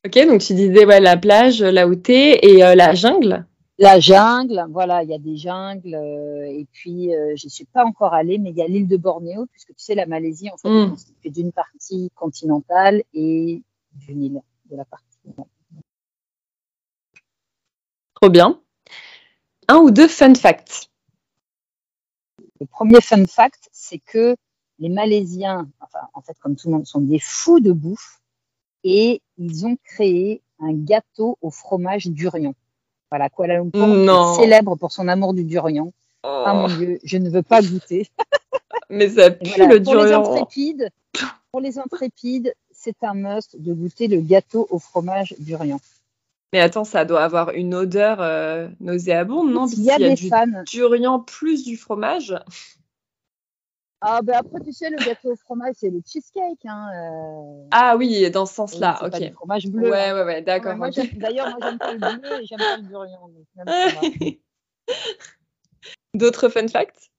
Ok, donc tu disais ouais, la plage, là où tu es, et euh, la jungle? La jungle, voilà, il y a des jungles. et puis, je ne suis pas encore allée, mais il y a l'île de Bornéo, puisque tu sais, la Malaisie, en fait, mmh. est d'une partie continentale et du Nil, de la partie. Trop bien. Un ou deux fun facts. Le premier fun fact, c'est que les Malaisiens, enfin, en fait, comme tout le monde, sont des fous de bouffe et ils ont créé un gâteau au fromage durian. Voilà, Kuala Lumpur est célèbre pour son amour du durian. Ah mon Dieu, je ne veux pas goûter. [laughs] Mais ça pue le pour Les intrépides, pour les intrépides, c'est un must de goûter le gâteau au fromage durian. Mais attends, ça doit avoir une odeur euh, nauséabonde, non? Il y a, des du fans. Durian plus du fromage. Ah ben après, tu sais, le gâteau au fromage, c'est le cheesecake. Hein, euh. Ah oui, dans ce sens-là, ok. Pas du fromage bleu. Ouais, hein. ouais, ouais, d'accord. D'ailleurs, moi, j'aime pas le bleu et j'aime pas le durian. [laughs] D'autres fun facts?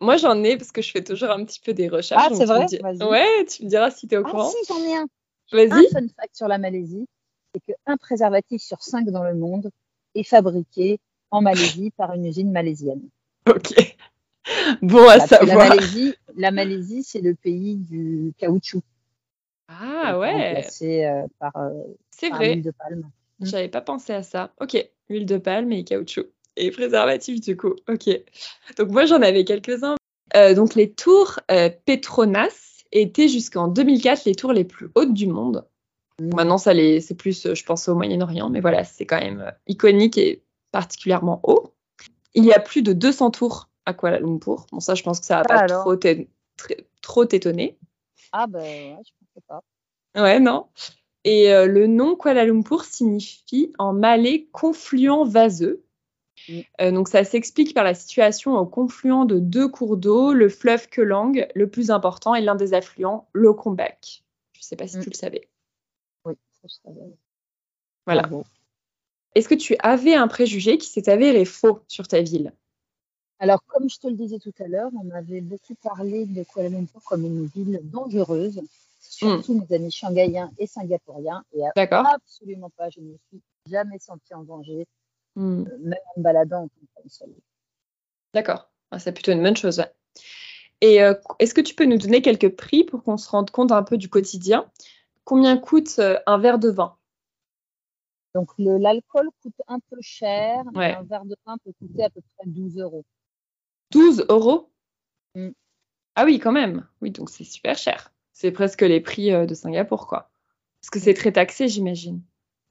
Moi, j'en ai parce que je fais toujours un petit peu des recherches. Ah, c'est vrai? Ouais, tu me diras si tu es au ah, courant. si, j'en ai un. Vas-y. Un fun fact sur la Malaisie, c'est qu'un préservatif sur cinq dans le monde est fabriqué en Malaisie par une usine malaisienne. Ok. [laughs] Bon à savoir. La Malaisie, la Malaisie c'est le pays du caoutchouc. Ah ouais. C'est euh, par, euh, c'est vrai. Huile de palme. J'avais pas pensé à ça. Ok, huile de palme et caoutchouc et préservatif du coup. Ok. Donc moi j'en avais quelques-uns. Euh, donc les tours euh, Petronas étaient jusqu'en 2004 les tours les plus hautes du monde. Mmh. Maintenant ça c'est plus je pense au Moyen-Orient, mais voilà c'est quand même euh, iconique et particulièrement haut. Il y a plus de 200 tours à Kuala Lumpur. Bon ça je pense que ça va pas trop, trop t'étonner. Ah ben ouais, je pensais pas. Ouais non. Et le nom Kuala Lumpur signifie en malais confluent vaseux. Mm. Euh, donc ça s'explique par la situation au confluent de deux cours d'eau, le fleuve Kelang, le plus important, et l'un des affluents, le Kombak. Je ne sais pas si mm. tu le savais. Oui, ça je savais. Voilà. Est-ce que tu avais un préjugé qui s'est avéré faux sur ta ville? Alors, comme je te le disais tout à l'heure, on m'avait beaucoup parlé de Kuala Lumpur comme une ville dangereuse, surtout mes amis shanghaïens et singapouriens. Et absolument pas, je ne me suis jamais sentie en danger, hmm. euh, même en me baladant en tant D'accord, ah, c'est plutôt une bonne chose. Et euh, est-ce que tu peux nous donner quelques prix pour qu'on se rende compte un peu du quotidien? Combien coûte euh, un verre de vin? Donc l'alcool coûte un peu cher, un verre de vin peut coûter à peu près 12 euros. 12 euros mm. Ah oui, quand même. Oui, donc c'est super cher. C'est presque les prix euh, de Singapour, quoi. Parce que c'est très taxé, j'imagine.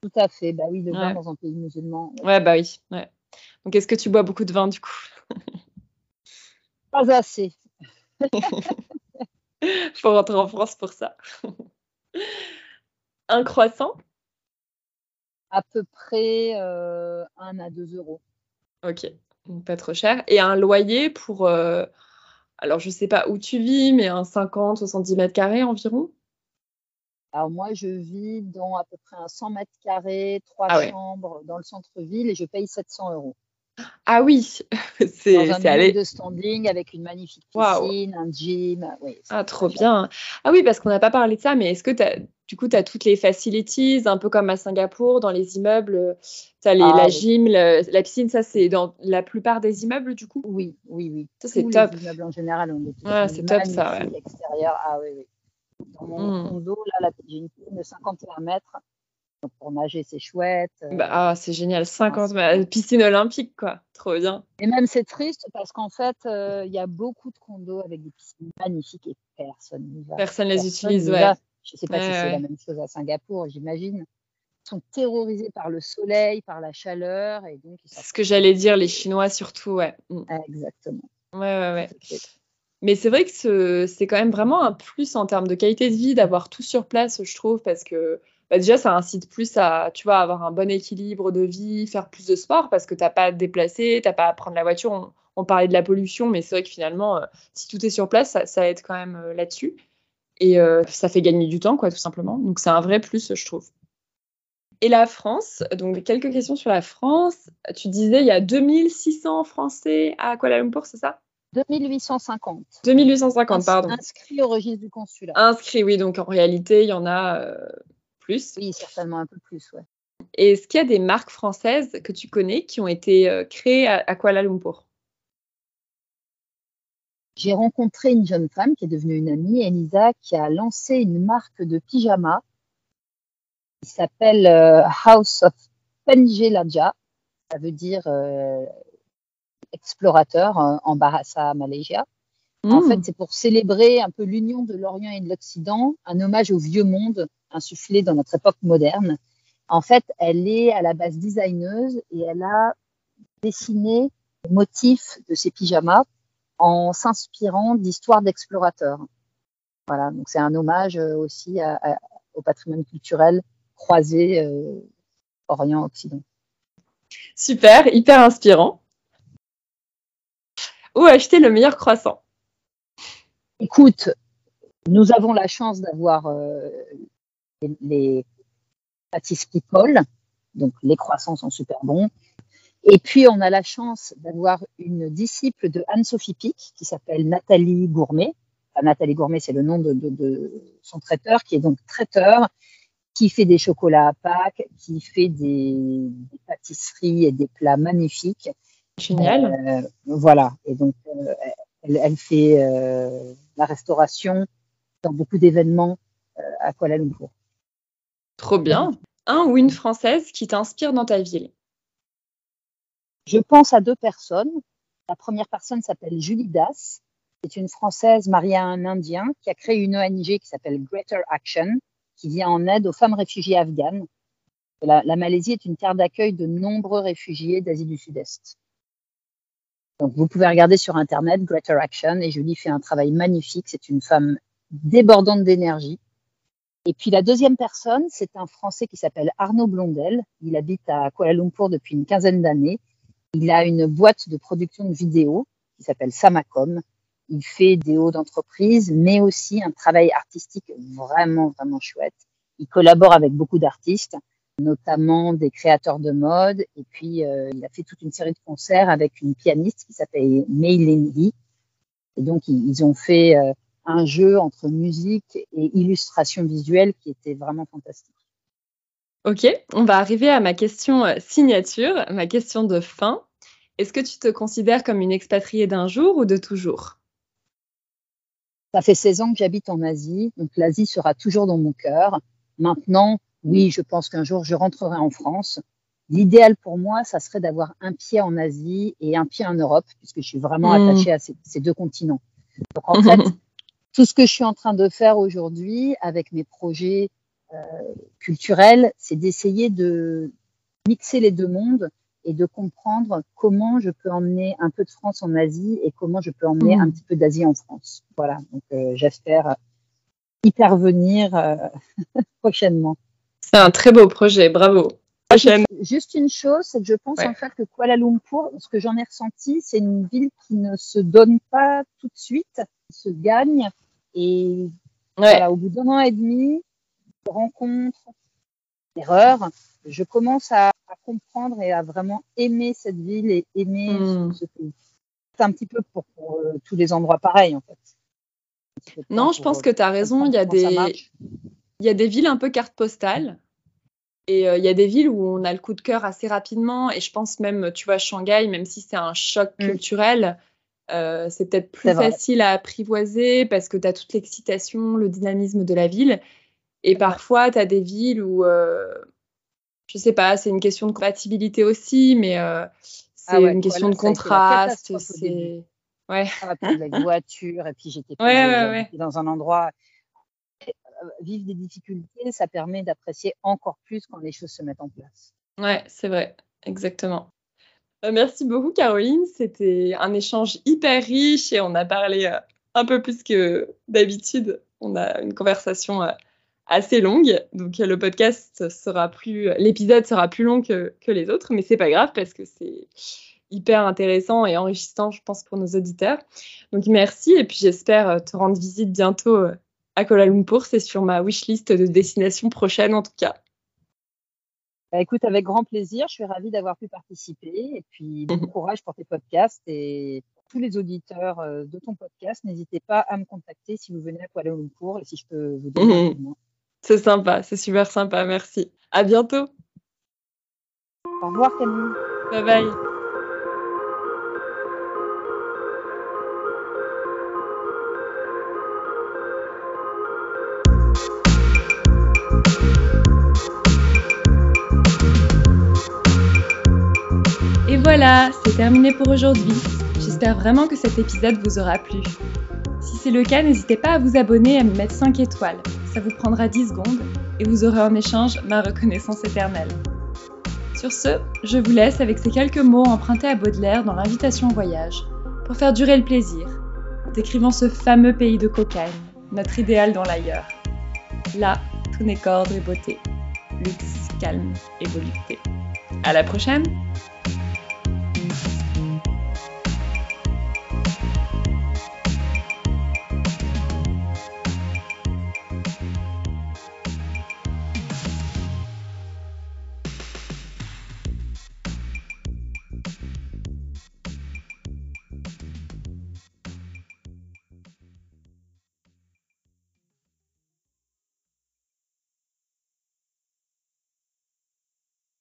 Tout à fait. Bah oui, le vin dans un pays musulman. Ouais, bah oui. Donc est-ce que tu bois beaucoup de vin, du coup? [laughs] Pas assez. [laughs] Faut rentrer en France pour ça. [laughs] un croissant? À peu près 1 euh, à 2 euros. Ok pas trop cher. Et un loyer pour, euh, alors je sais pas où tu vis, mais un 50, 70 mètres carrés environ? Alors moi, je vis dans à peu près un 100 mètres carrés, trois ah chambres dans le centre-ville et je paye 700 euros. Ah oui, [laughs] c'est un de standing avec une magnifique piscine, un gym. ah, trop bien. Ah oui, parce qu'on n'a pas parlé de ça, mais est-ce que du coup, tu as toutes les facilities, un peu comme à Singapour, dans les immeubles Tu as ah la gym, la piscine, ça c'est dans la plupart des immeubles du coup? Oui, oui, oui. Ça c'est top. Les immeubles en général ont des c'est top ça. Ouais. L'extérieur, ah oui, oui. Dans mon mmh. condo, là, j'ai une piscine de 51 mètres pour nager, c'est chouette. Euh. Bah, ah, c'est génial, 50 piscine olympique, quoi. Trop bien. Et même, c'est triste parce qu'en fait, euh, il y a beaucoup de condos avec des piscines magnifiques et personne n'y va. Personne les utilise, ouais. Je ne sais pas si c'est la même chose à Singapour, j'imagine. Ils sont terrorisés par le soleil, par la chaleur. et donc C'est ce que j'allais dire, les Chinois surtout, ouais. Mm. exactement. Ouais, ouais, ouais. Mais c'est vrai que c'est quand même vraiment un plus en termes de qualité de vie d'avoir tout sur place, je trouve, parce que bah, déjà, ça incite plus à, tu vois, avoir un bon équilibre de vie, faire plus de sport parce que tu n'as pas à te déplacer, tu n'as pas à prendre la voiture. On, parlait de la pollution, mais c'est vrai que finalement, euh, si tout est sur place, ça, aide quand même euh, là-dessus. Et euh, ça fait gagner du temps, quoi, tout simplement. Donc, c'est un vrai plus, je trouve. Et la France, donc quelques questions sur la France. Tu disais, il y a 2600 Français à Kuala Lumpur, c'est ça? 2850. 2850, pardon. Inscrits au registre du consulat. Inscrits, oui. Donc en réalité, il y en a oui, certainement un peu plus, ouais. Et est-ce qu'il y a des marques françaises que tu connais qui ont été euh, créées à, Kuala Lumpur? J'ai rencontré une jeune femme qui est devenue une amie, Elisa, qui a lancé une marque de pyjama qui s'appelle euh, House of Penjelaja. Ça veut dire euh, explorateur en Bahasa Malaysia. En hmm. fait, c'est pour célébrer un peu l'union de l'Orient et de l'Occident, un hommage au vieux monde insufflé dans notre époque moderne. En fait, elle est à la base designeuse et elle a dessiné les motifs de ses pyjamas en s'inspirant d'histoires d'explorateurs. Voilà, donc c'est un hommage euh, aussi au patrimoine culturel croisé euh, Orient-Occident. Super, hyper inspirant. Où acheter le meilleur croissant? Écoute, nous avons la chance d'avoir euh, les pâtisseries Paul. Donc, les croissants sont super bons. Et puis, on a la chance d'avoir une disciple de Anne-Sophie Pic qui s'appelle Nathalie Gourmet. Nathalie Gourmet, c'est le nom de, son traiteur, qui est donc traiteur, qui fait des chocolats à Pâques, qui fait des, pâtisseries et des plats magnifiques. Génial. Euh, voilà. Et donc, euh, elle, fait euh, la restauration dans beaucoup d'événements à Kuala Lumpur. Trop bien. Un ou une Française qui t'inspire dans ta ville Je pense à deux personnes. La première personne s'appelle Julie Das. C'est une Française mariée à un Indien qui a créé une ONG qui s'appelle Greater Action, qui vient en aide aux femmes réfugiées afghanes. La, Malaisie est une terre d'accueil de nombreux réfugiés d'Asie du Sud-Est. Donc, vous pouvez regarder sur Internet Greater Action et Julie fait un travail magnifique. C'est une femme débordante d'énergie et puis la deuxième personne, c'est un Français qui s'appelle Arnaud Blondel. Il habite à Kuala Lumpur depuis une quinzaine d'années. Il a une boîte de production de vidéos qui s'appelle Samacom. Il fait des hauts d'entreprise, mais aussi un travail artistique vraiment, vraiment chouette. Il collabore avec beaucoup d'artistes. notamment des créateurs de mode. Et puis, euh, il a fait toute une série de concerts avec une pianiste qui s'appelle Mei Lee. Et donc, ils, ont fait euh, un jeu entre musique et illustration visuelle qui était vraiment fantastique. Ok, on va arriver à ma question euh, signature, ma question de fin. Est-ce que tu te considères comme une expatriée d'un jour ou de toujours? Ça fait 16 ans que j'habite en Asie, donc l'Asie sera toujours dans mon cœur. Maintenant, oui, je pense qu'un jour je rentrerai en France. L'idéal pour moi, ça serait d'avoir un pied en Asie et un pied en Europe, puisque je suis vraiment hmm. attachée à ces, deux continents. Donc en [laughs] fait, tout ce que je suis en train de faire aujourd'hui avec mes projets euh, culturels, c'est d'essayer de mixer les deux mondes et de comprendre comment je peux emmener un peu de France en Asie et comment je peux emmener hmm. un petit peu d'Asie en France. Voilà, donc euh, j'espère y parvenir euh, [laughs] prochainement. C'est un très beau projet, bravo. Juste une chose, c'est que je pense en fait que Kuala Lumpur, ce que j'en ai ressenti, c'est une ville qui ne se donne pas tout de suite, se gagne. Et voilà, au bout d'un an et demi, de rencontres, d'erreurs, je commence à, comprendre et à vraiment aimer cette ville et aimer hmm. ce, pays. C'est un petit peu pour, euh, tous les endroits pareils en fait. Non, je pense que tu as raison. Il y a des il y a des villes un peu carte postale. Et euh, il y a des villes où on a le coup de cœur assez rapidement. Et je pense même, tu vois, Shanghai, même si c'est un choc mm. culturel, euh, c'est peut-être plus facile à apprivoiser parce que tu as toute l'excitation, le dynamisme de la ville. Et parfois, tu as des villes où, euh, je sais pas, c'est une question de compatibilité aussi, mais c'est ah une question de contraste. C'est. Ouais. avec voiture, et puis j'étais dans un endroit euh, vivre des difficultés, ça permet d'apprécier encore plus quand les choses se mettent en place. Ouais, c'est vrai, exactement. Euh, merci beaucoup, Caroline. C'était un échange hyper riche et on a parlé euh, un peu plus que d'habitude. On a une conversation assez longue, donc le podcast sera plus, l'épisode sera plus long que, que les autres, mais c'est pas grave parce que c'est hyper intéressant et enrichissant, je pense, pour nos auditeurs. Donc merci et puis j'espère te rendre visite bientôt à Kuala Lumpur. C'est sur ma wishlist de destination prochaine en tout cas. Bah, écoute, avec grand plaisir. Je suis ravie d'avoir pu participer. Et puis, bon [laughs] courage pour tes podcasts. Et pour tous les auditeurs euh, de ton podcast, n'hésitez pas à me contacter si vous venez à Kuala Lumpur et si je peux vous donner [laughs] mmh. C'est sympa, c'est super sympa. Merci. À bientôt. Au revoir, Camille. Bye bye. Voilà, c'est terminé pour aujourd'hui. J'espère vraiment que cet épisode vous aura plu. Si c'est le cas, n'hésitez pas à vous abonner et à me mettre 5 étoiles. Ça vous prendra 10 secondes et vous aurez en échange ma reconnaissance éternelle. Sur ce, je vous laisse avec ces quelques mots empruntés à Baudelaire dans l'invitation au voyage, pour faire durer le plaisir, décrivant ce fameux pays de cocaïne, notre idéal dans l'ailleurs. Là, tout n'est qu'ordre et beauté, luxe, calme et volupté. À la prochaine!